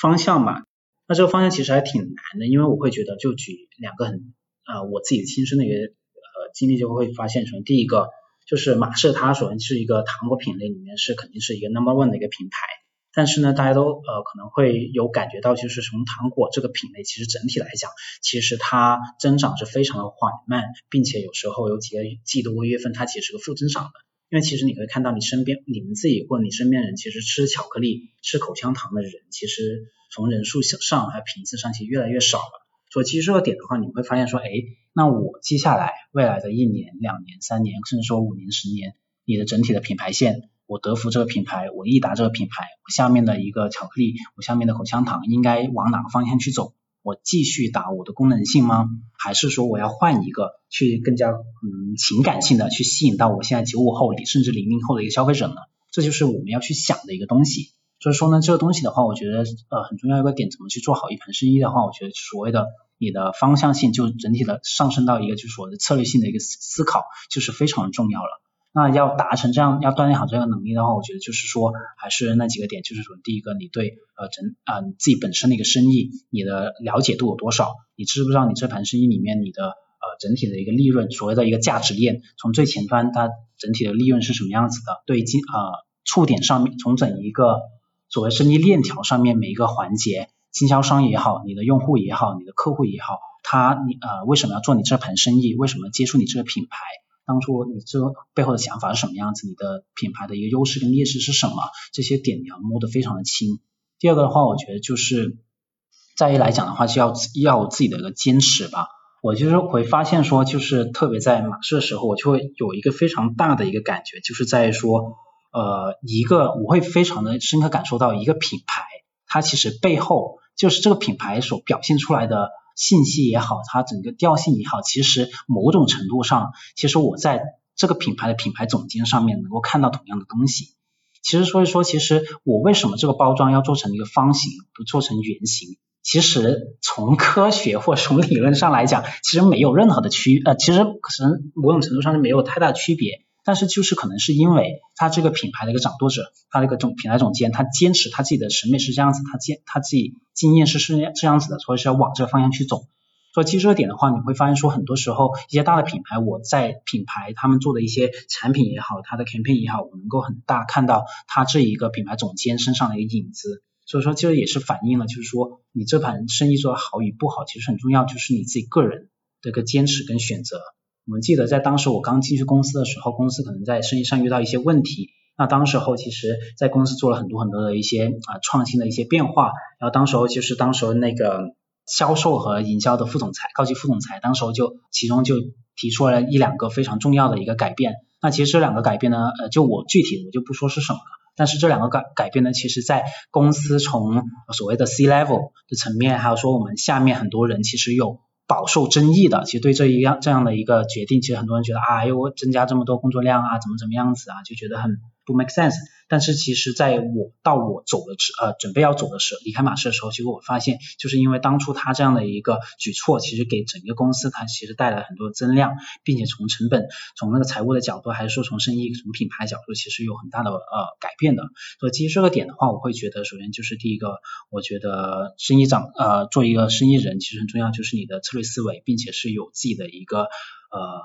方向嘛。那这个方向其实还挺难的，因为我会觉得，就举两个很啊我自己亲身的一个呃经历，就会发现，首先第一个就是马氏，它首先是一个糖果品类里面是肯定是一个 number one 的一个品牌。但是呢，大家都呃可能会有感觉到，就是从糖果这个品类，其实整体来讲，其实它增长是非常的缓慢，并且有时候有几个季度、月份，它其实是个负增长的。因为其实你可以看到，你身边你们自己或你身边人，其实吃巧克力、吃口香糖的人，其实从人数上还有频次上，其实越来越少了。所以其实这个点的话，你会发现说，哎，那我接下来未来的一年、两年、三年，甚至说五年、十年，你的整体的品牌线。我德芙这个品牌，我益达这个品牌，我下面的一个巧克力，我下面的口香糖，应该往哪个方向去走？我继续打我的功能性吗？还是说我要换一个，去更加嗯情感性的去吸引到我现在九五后甚至零零后的一个消费者呢？这就是我们要去想的一个东西。所以说呢，这个东西的话，我觉得呃很重要一个点，怎么去做好一盘生意的话，我觉得所谓的你的方向性，就整体的上升到一个就是我的策略性的一个思考，就是非常重要了。那要达成这样，要锻炼好这个能力的话，我觉得就是说，还是那几个点，就是说，第一个，你对呃整啊你自己本身的一个生意，你的了解度有多少？你知不知道你这盘生意里面你的呃整体的一个利润，所谓的一个价值链，从最前端它整体的利润是什么样子的？对经呃触点上面，从整一个所谓生意链条上面每一个环节，经销商也好，你的用户也好，你的客户也好，他你呃为什么要做你这盘生意？为什么接触你这个品牌？当初你这背后的想法是什么样子？你的品牌的一个优势跟劣势是什么？这些点你要摸得非常的清。第二个的话，我觉得就是在于来讲的话，就要要自己的一个坚持吧。我就是会发现说，就是特别在马氏的时候，我就会有一个非常大的一个感觉，就是在说，呃，一个我会非常的深刻感受到一个品牌，它其实背后就是这个品牌所表现出来的。信息也好，它整个调性也好，其实某种程度上，其实我在这个品牌的品牌总监上面能够看到同样的东西。其实所以说，其实我为什么这个包装要做成一个方形，不做成圆形？其实从科学或从理论上来讲，其实没有任何的区呃，其实可能某种程度上是没有太大区别。但是就是可能是因为他这个品牌的一个掌舵者，他一个总品牌总监，他坚持他自己的审美是这样子，他坚他自己经验是是这样子的，所以是要往这个方向去走。所以其实这点的话，你会发现说很多时候一些大的品牌，我在品牌他们做的一些产品也好，它的 campaign 也好，我能够很大看到他这一个品牌总监身上的一个影子。所以说其实也是反映了，就是说你这盘生意做的好与不好，其实很重要，就是你自己个人的一个坚持跟选择。我们记得在当时我刚进去公司的时候，公司可能在生意上遇到一些问题。那当时候其实，在公司做了很多很多的一些啊创新的一些变化。然后当时候就是当时候那个销售和营销的副总裁，高级副总裁，当时候就其中就提出了一两个非常重要的一个改变。那其实这两个改变呢，呃，就我具体我就不说是什么了。但是这两个改改变呢，其实在公司从所谓的 C level 的层面，还有说我们下面很多人其实有。饱受争议的，其实对这一样这样的一个决定，其实很多人觉得啊，哎我增加这么多工作量啊，怎么怎么样子啊，就觉得很不 make sense。但是其实，在我到我走的时呃准备要走的时候，离开马氏的时候，结果我发现，就是因为当初他这样的一个举措，其实给整个公司它其实带来很多增量，并且从成本、从那个财务的角度，还是说从生意、从品牌角度，其实有很大的呃改变的。所以基于这个点的话，我会觉得，首先就是第一个，我觉得生意长呃做一个生意人，其实很重要，就是你的策略思维，并且是有自己的一个呃。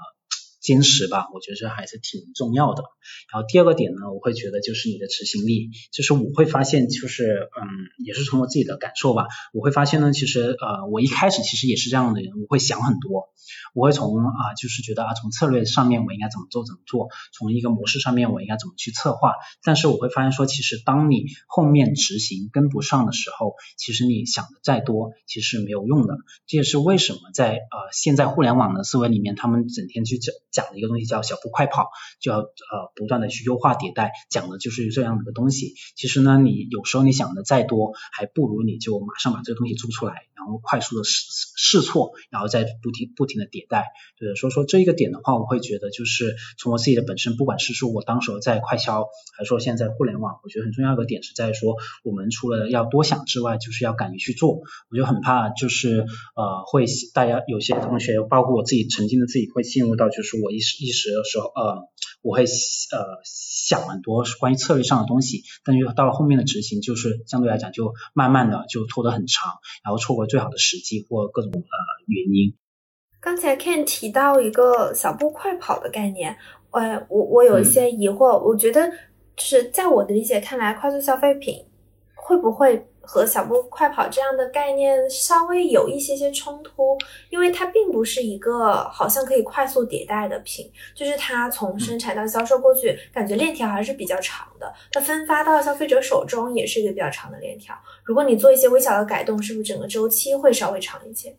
坚持吧，我觉得这还是挺重要的。然后第二个点呢，我会觉得就是你的执行力，就是我会发现，就是嗯，也是从我自己的感受吧，我会发现呢，其实呃，我一开始其实也是这样的人，我会想很多，我会从啊，就是觉得啊，从策略上面我应该怎么做怎么做，从一个模式上面我应该怎么去策划。但是我会发现说，其实当你后面执行跟不上的时候，其实你想的再多，其实没有用的。这也是为什么在呃现在互联网的思维里面，他们整天去讲。讲的一个东西叫小步快跑，就要呃不断的去优化迭代，讲的就是这样的一个东西。其实呢，你有时候你想的再多，还不如你就马上把这个东西做出来，然后快速的试试错，然后再不停不停的迭代。对，所以说这一个点的话，我会觉得就是从我自己的本身，不管是说我当时在快销，还是说现在互联网，我觉得很重要的点是在说，我们除了要多想之外，就是要敢于去做。我就很怕就是呃会大家有些同学，包括我自己曾经的自己会陷入到就是我一时一时的时候呃我会呃想很多关于策略上的东西，但是到了后面的执行就是相对来讲就慢慢的就拖得很长，然后错过最好的时机或各种呃原因。刚才 Ken 提到一个小步快跑的概念，呃我我有一些疑惑，我觉得就是在我的理解看来，快速消费品会不会？和小步快跑这样的概念稍微有一些些冲突，因为它并不是一个好像可以快速迭代的品，就是它从生产到销售过去，感觉链条还是比较长的。它分发到消费者手中也是一个比较长的链条。如果你做一些微小的改动，是不是整个周期会稍微长一些？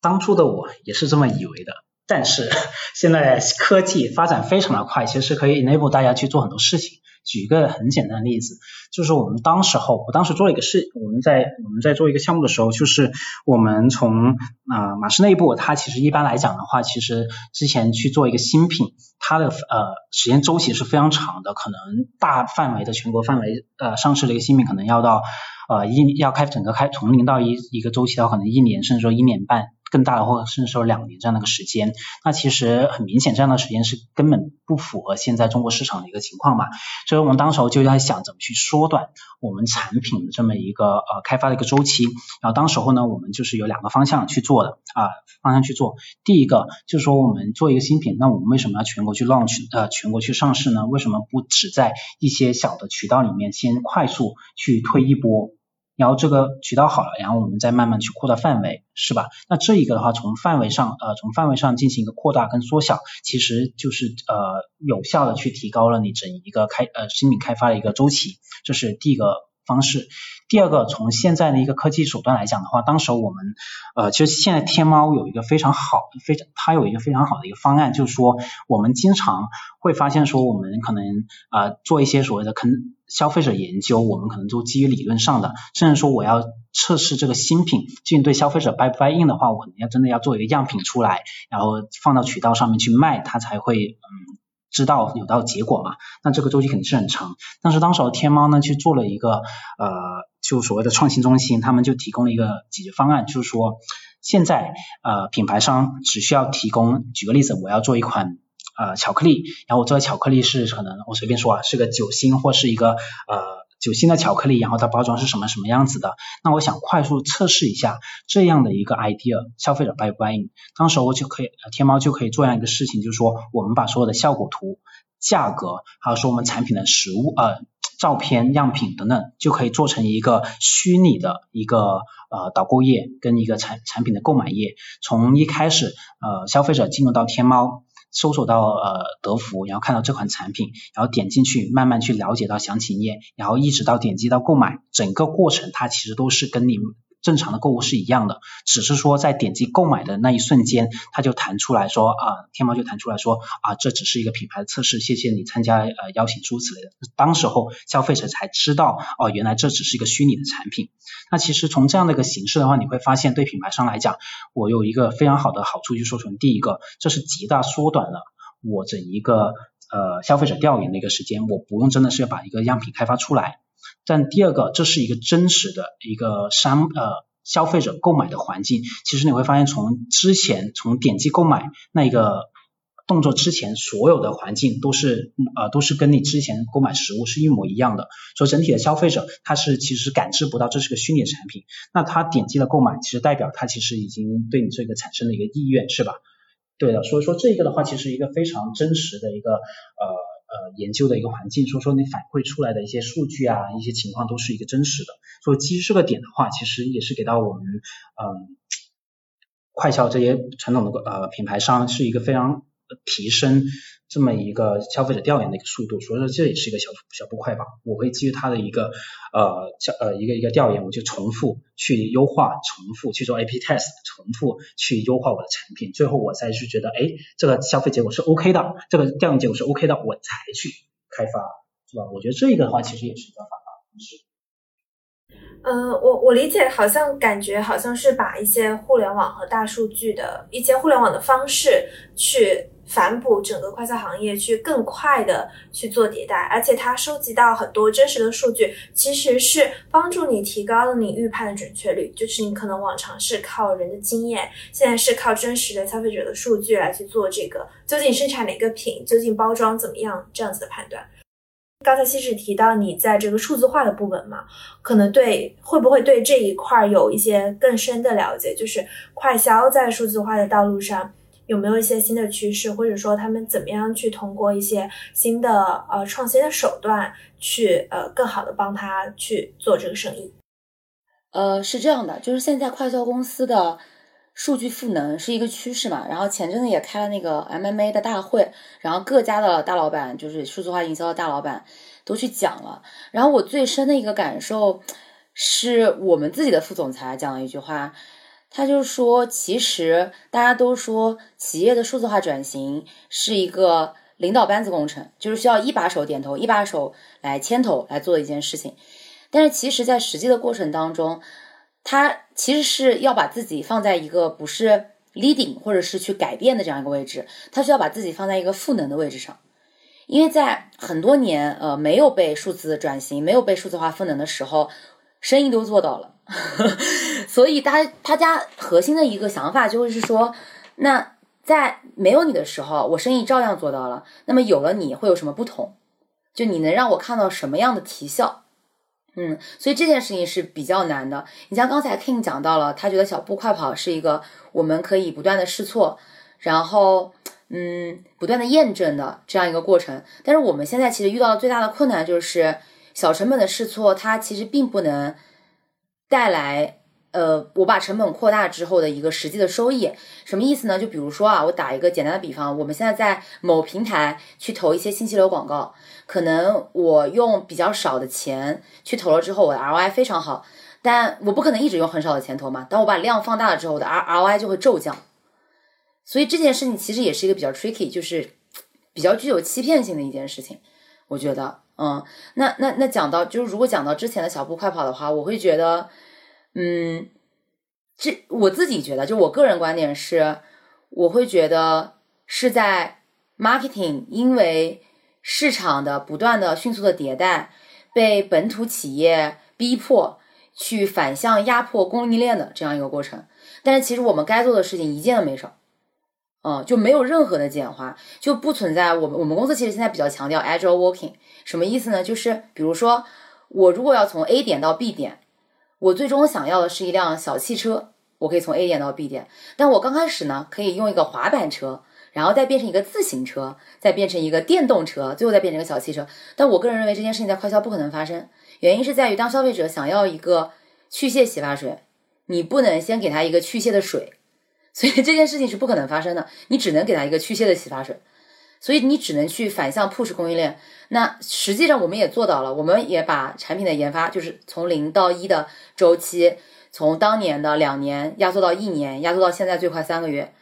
当初的我也是这么以为的，但是 现在科技发展非常的快，其实可以 enable 大家去做很多事情。举一个很简单的例子，就是我们当时候，我当时做了一个事，我们在我们在做一个项目的时候，就是我们从啊马氏内部，它其实一般来讲的话，其实之前去做一个新品，它的呃时间周期是非常长的，可能大范围的全国范围呃上市的一个新品，可能要到呃一要开整个开从零到一一个周期到，可能一年甚至说一年半。更大的，或者甚至说两年这样的一个时间，那其实很明显，这样的时间是根本不符合现在中国市场的一个情况嘛。所以我们当时候就在想，怎么去缩短我们产品的这么一个呃开发的一个周期。然后当时候呢，我们就是有两个方向去做的啊，方向去做。第一个就是说，我们做一个新品，那我们为什么要全国去 launch 呃全国去上市呢？为什么不只在一些小的渠道里面先快速去推一波？然后这个渠道好了，然后我们再慢慢去扩大范围，是吧？那这一个的话，从范围上，呃，从范围上进行一个扩大跟缩小，其实就是呃有效的去提高了你整一个开呃新品开发的一个周期，这是第一个方式。第二个，从现在的一个科技手段来讲的话，当时我们呃其实现在天猫有一个非常好非常它有一个非常好的一个方案，就是说我们经常会发现说我们可能呃做一些所谓的坑。消费者研究，我们可能都基于理论上的，甚至说我要测试这个新品，究竟对消费者 buy 不 buy in 的话，我可能要真的要做一个样品出来，然后放到渠道上面去卖，它才会嗯知道有到结果嘛。那这个周期肯定是很长。但是当时天猫呢去做了一个呃，就所谓的创新中心，他们就提供了一个解决方案，就是说现在呃品牌商只需要提供，举个例子，我要做一款。呃，巧克力，然后我做的巧克力是可能我随便说啊，是个酒心或是一个呃酒心的巧克力，然后它包装是什么什么样子的，那我想快速测试一下这样的一个 idea，消费者 buy buying 当时我就可以，天猫就可以做这样一个事情，就是说我们把所有的效果图、价格，还有说我们产品的实物呃照片、样品等等，就可以做成一个虚拟的一个呃导购页跟一个产产品的购买页，从一开始呃消费者进入到天猫。搜索到呃德芙，然后看到这款产品，然后点进去，慢慢去了解到详情页，然后一直到点击到购买，整个过程它其实都是跟你。正常的购物是一样的，只是说在点击购买的那一瞬间，它就弹出来说啊，天猫就弹出来说啊，这只是一个品牌的测试，谢谢你参加呃邀请诸此类的。当时候消费者才知道哦，原来这只是一个虚拟的产品。那其实从这样的一个形式的话，你会发现对品牌商来讲，我有一个非常好的好处，就说从第一个，这是极大缩短了我整一个呃消费者调研的一个时间，我不用真的是要把一个样品开发出来。但第二个，这是一个真实的一个商呃消费者购买的环境。其实你会发现，从之前从点击购买那个动作之前，所有的环境都是呃都是跟你之前购买实物是一模一样的。所以整体的消费者他是其实感知不到这是个虚拟产品。那他点击了购买，其实代表他其实已经对你这个产生了一个意愿，是吧？对的。所以说这个的话，其实一个非常真实的一个呃。呃，研究的一个环境，所以说你反馈出来的一些数据啊，一些情况都是一个真实的。所以基于这个点的话，其实也是给到我们嗯快销这些传统的呃品牌商是一个非常提升这么一个消费者调研的一个速度，所以说这也是一个小小步快吧。我会基于它的一个呃小呃一个一个调研，我就重复去优化，重复去做 A/P test，重复去优化我的产品，最后我再去觉得，哎，这个消费结果是 OK 的，这个调研结果是 OK 的，我才去开发，是吧？我觉得这一个的话其实也是一个方法。嗯，我我理解，好像感觉好像是把一些互联网和大数据的一些互联网的方式去。反哺整个快销行业，去更快的去做迭代，而且它收集到很多真实的数据，其实是帮助你提高了你预判的准确率。就是你可能往常是靠人的经验，现在是靠真实的消费者的数据来去做这个究竟生产哪个品，究竟包装怎么样这样子的判断。刚才西史提到你在这个数字化的部门嘛，可能对会不会对这一块有一些更深的了解？就是快销在数字化的道路上。有没有一些新的趋势，或者说他们怎么样去通过一些新的呃创新的手段去呃更好的帮他去做这个生意？呃，是这样的，就是现在快销公司的数据赋能是一个趋势嘛。然后前阵子也开了那个 MMA 的大会，然后各家的大老板，就是数字化营销的大老板都去讲了。然后我最深的一个感受是我们自己的副总裁讲了一句话。他就说，其实大家都说企业的数字化转型是一个领导班子工程，就是需要一把手点头，一把手来牵头来做一件事情。但是其实，在实际的过程当中，他其实是要把自己放在一个不是 leading 或者是去改变的这样一个位置，他需要把自己放在一个赋能的位置上。因为在很多年呃没有被数字转型、没有被数字化赋能的时候，生意都做到了。所以，他他家核心的一个想法就是说，那在没有你的时候，我生意照样做到了。那么有了你会有什么不同？就你能让我看到什么样的提效？嗯，所以这件事情是比较难的。你像刚才 King 讲到了，他觉得小步快跑是一个我们可以不断的试错，然后嗯，不断的验证的这样一个过程。但是我们现在其实遇到的最大的困难就是小成本的试错，它其实并不能。带来，呃，我把成本扩大之后的一个实际的收益，什么意思呢？就比如说啊，我打一个简单的比方，我们现在在某平台去投一些信息流广告，可能我用比较少的钱去投了之后，我的 ROI 非常好，但我不可能一直用很少的钱投嘛。当我把量放大了之后，我的 R ROI 就会骤降。所以这件事情其实也是一个比较 tricky，就是比较具有欺骗性的一件事情，我觉得。嗯，那那那讲到就是如果讲到之前的小步快跑的话，我会觉得，嗯，这我自己觉得，就我个人观点是，我会觉得是在 marketing 因为市场的不断的迅速的迭代，被本土企业逼迫去反向压迫供应链的这样一个过程。但是其实我们该做的事情一件都没少。嗯，就没有任何的简化，就不存在。我们我们公司其实现在比较强调 agile working，什么意思呢？就是比如说，我如果要从 A 点到 B 点，我最终想要的是一辆小汽车，我可以从 A 点到 B 点。但我刚开始呢，可以用一个滑板车，然后再变成一个自行车，再变成一个电动车，最后再变成一个小汽车。但我个人认为这件事情在快销不可能发生，原因是在于当消费者想要一个去屑洗发水，你不能先给他一个去屑的水。所以这件事情是不可能发生的，你只能给他一个去屑的洗发水，所以你只能去反向 push 供应链。那实际上我们也做到了，我们也把产品的研发就是从零到一的周期，从当年的两年压缩到一年，压缩到现在最快三个月。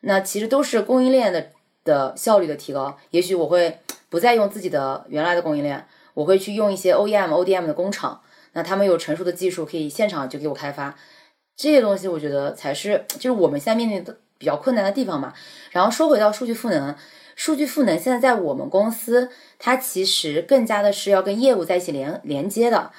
那其实都是供应链的的效率的提高。也许我会不再用自己的原来的供应链，我会去用一些 OEM、ODM 的工厂，那他们有成熟的技术，可以现场就给我开发。这些东西我觉得才是，就是我们现在面临的比较困难的地方嘛。然后说回到数据赋能，数据赋能现在在我们公司，它其实更加的是要跟业务在一起连连接的。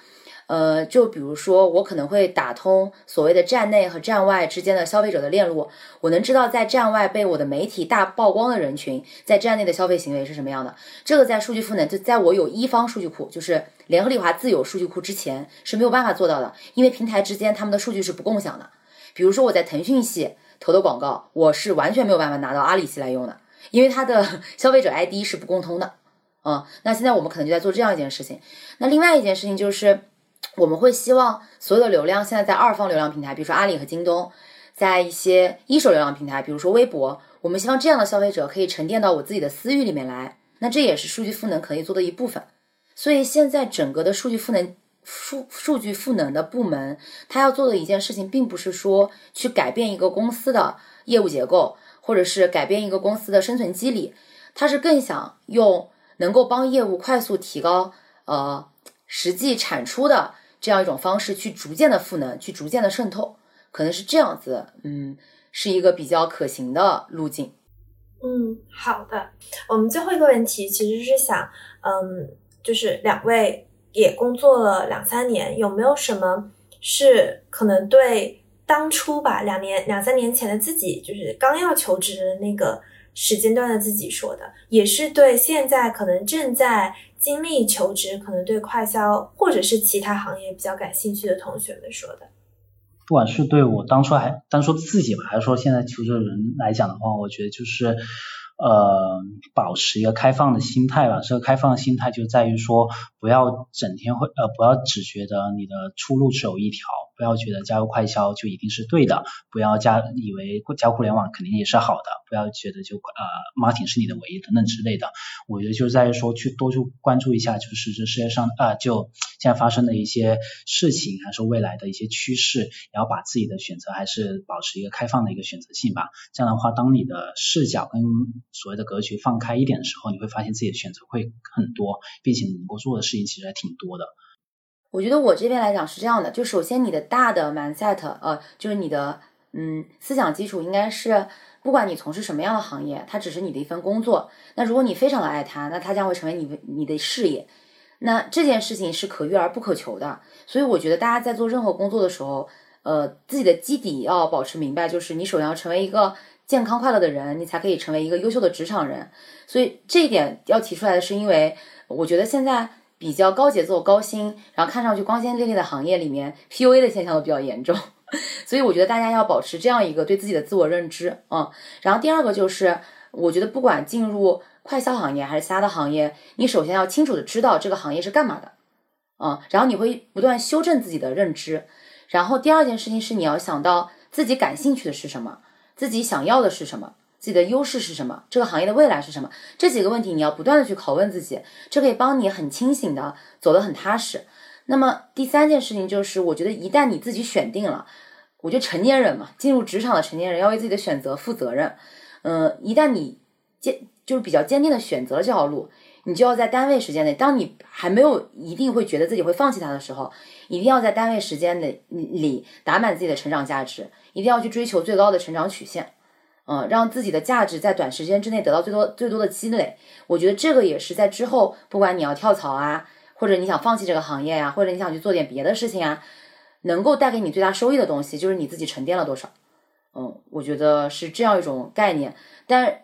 呃，就比如说，我可能会打通所谓的站内和站外之间的消费者的链路，我能知道在站外被我的媒体大曝光的人群，在站内的消费行为是什么样的。这个在数据赋能，就在我有一方数据库，就是联合利华自有数据库之前是没有办法做到的，因为平台之间他们的数据是不共享的。比如说我在腾讯系投的广告，我是完全没有办法拿到阿里系来用的，因为它的 消费者 ID 是不共通的。嗯，那现在我们可能就在做这样一件事情。那另外一件事情就是。我们会希望所有的流量现在在二方流量平台，比如说阿里和京东，在一些一手流量平台，比如说微博，我们希望这样的消费者可以沉淀到我自己的私域里面来，那这也是数据赋能可以做的一部分。所以现在整个的数据赋能数数据赋能的部门，他要做的一件事情，并不是说去改变一个公司的业务结构，或者是改变一个公司的生存机理，他是更想用能够帮业务快速提高呃实际产出的这样一种方式，去逐渐的赋能，去逐渐的渗透，可能是这样子，嗯。是一个比较可行的路径。嗯，好的。我们最后一个问题其实是想，嗯，就是两位也工作了两三年，有没有什么是可能对当初吧，两年两三年前的自己，就是刚要求职的那个时间段的自己说的，也是对现在可能正在经历求职，可能对快销或者是其他行业比较感兴趣的同学们说的。不管是对我当初还单说自己吧，还是说现在求职的人来讲的话，我觉得就是呃保持一个开放的心态吧。这个开放的心态就在于说，不要整天会呃不要只觉得你的出路只有一条。不要觉得加入快销就一定是对的，不要加以为加互联网肯定也是好的，不要觉得就呃 Martin 是你的唯一等等之类的。我觉得就是在于说去多去关注一下，就是这世界上啊就现在发生的一些事情，还是未来的一些趋势，然后把自己的选择还是保持一个开放的一个选择性吧。这样的话，当你的视角跟所谓的格局放开一点的时候，你会发现自己的选择会很多，并且你能够做的事情其实还挺多的。我觉得我这边来讲是这样的，就首先你的大的 mindset，呃，就是你的嗯思想基础应该是，不管你从事什么样的行业，它只是你的一份工作。那如果你非常的爱它，那它将会成为你你的事业。那这件事情是可遇而不可求的。所以我觉得大家在做任何工作的时候，呃，自己的基底要保持明白，就是你首先要成为一个健康快乐的人，你才可以成为一个优秀的职场人。所以这一点要提出来的是，因为我觉得现在。比较高节奏、高薪，然后看上去光鲜亮丽的行业里面，PUA 的现象都比较严重，所以我觉得大家要保持这样一个对自己的自我认知，嗯。然后第二个就是，我觉得不管进入快销行业还是其他的行业，你首先要清楚的知道这个行业是干嘛的，嗯。然后你会不断修正自己的认知，然后第二件事情是你要想到自己感兴趣的是什么，自己想要的是什么。自己的优势是什么？这个行业的未来是什么？这几个问题你要不断的去拷问自己，这可以帮你很清醒的走得很踏实。那么第三件事情就是，我觉得一旦你自己选定了，我觉得成年人嘛，进入职场的成年人要为自己的选择负责任。嗯，一旦你坚就是比较坚定的选择了这条路，你就要在单位时间内，当你还没有一定会觉得自己会放弃它的时候，一定要在单位时间内里打满自己的成长价值，一定要去追求最高的成长曲线。嗯，让自己的价值在短时间之内得到最多最多的积累，我觉得这个也是在之后，不管你要跳槽啊，或者你想放弃这个行业呀，或者你想去做点别的事情啊，能够带给你最大收益的东西，就是你自己沉淀了多少。嗯，我觉得是这样一种概念。但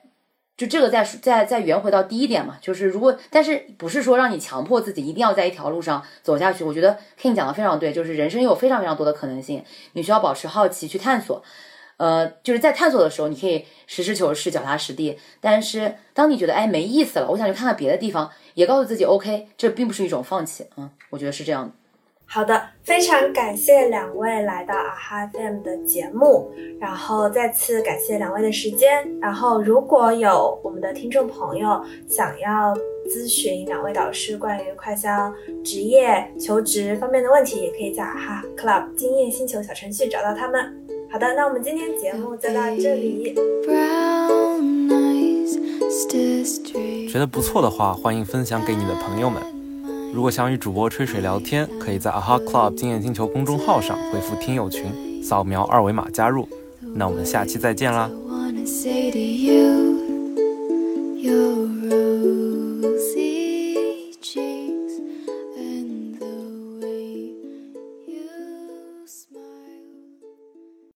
就这个再再再圆回到第一点嘛，就是如果但是不是说让你强迫自己一定要在一条路上走下去？我觉得 King 讲的非常对，就是人生有非常非常多的可能性，你需要保持好奇去探索。呃，就是在探索的时候，你可以实事求是、脚踏实地。但是，当你觉得哎没意思了，我想去看看别的地方，也告诉自己 OK，这并不是一种放弃。嗯，我觉得是这样的。好的，非常感谢两位来到啊哈 FM 的节目，然后再次感谢两位的时间。然后，如果有我们的听众朋友想要咨询两位导师关于快销职业求职方面的问题，也可以在啊哈 Club 经验星球小程序找到他们。好的，那我们今天节目就到这里。觉得不错的话，欢迎分享给你的朋友们。如果想与主播吹水聊天，可以在 aha club 精验星球公众号上回复听友群，扫描二维码加入。那我们下期再见啦。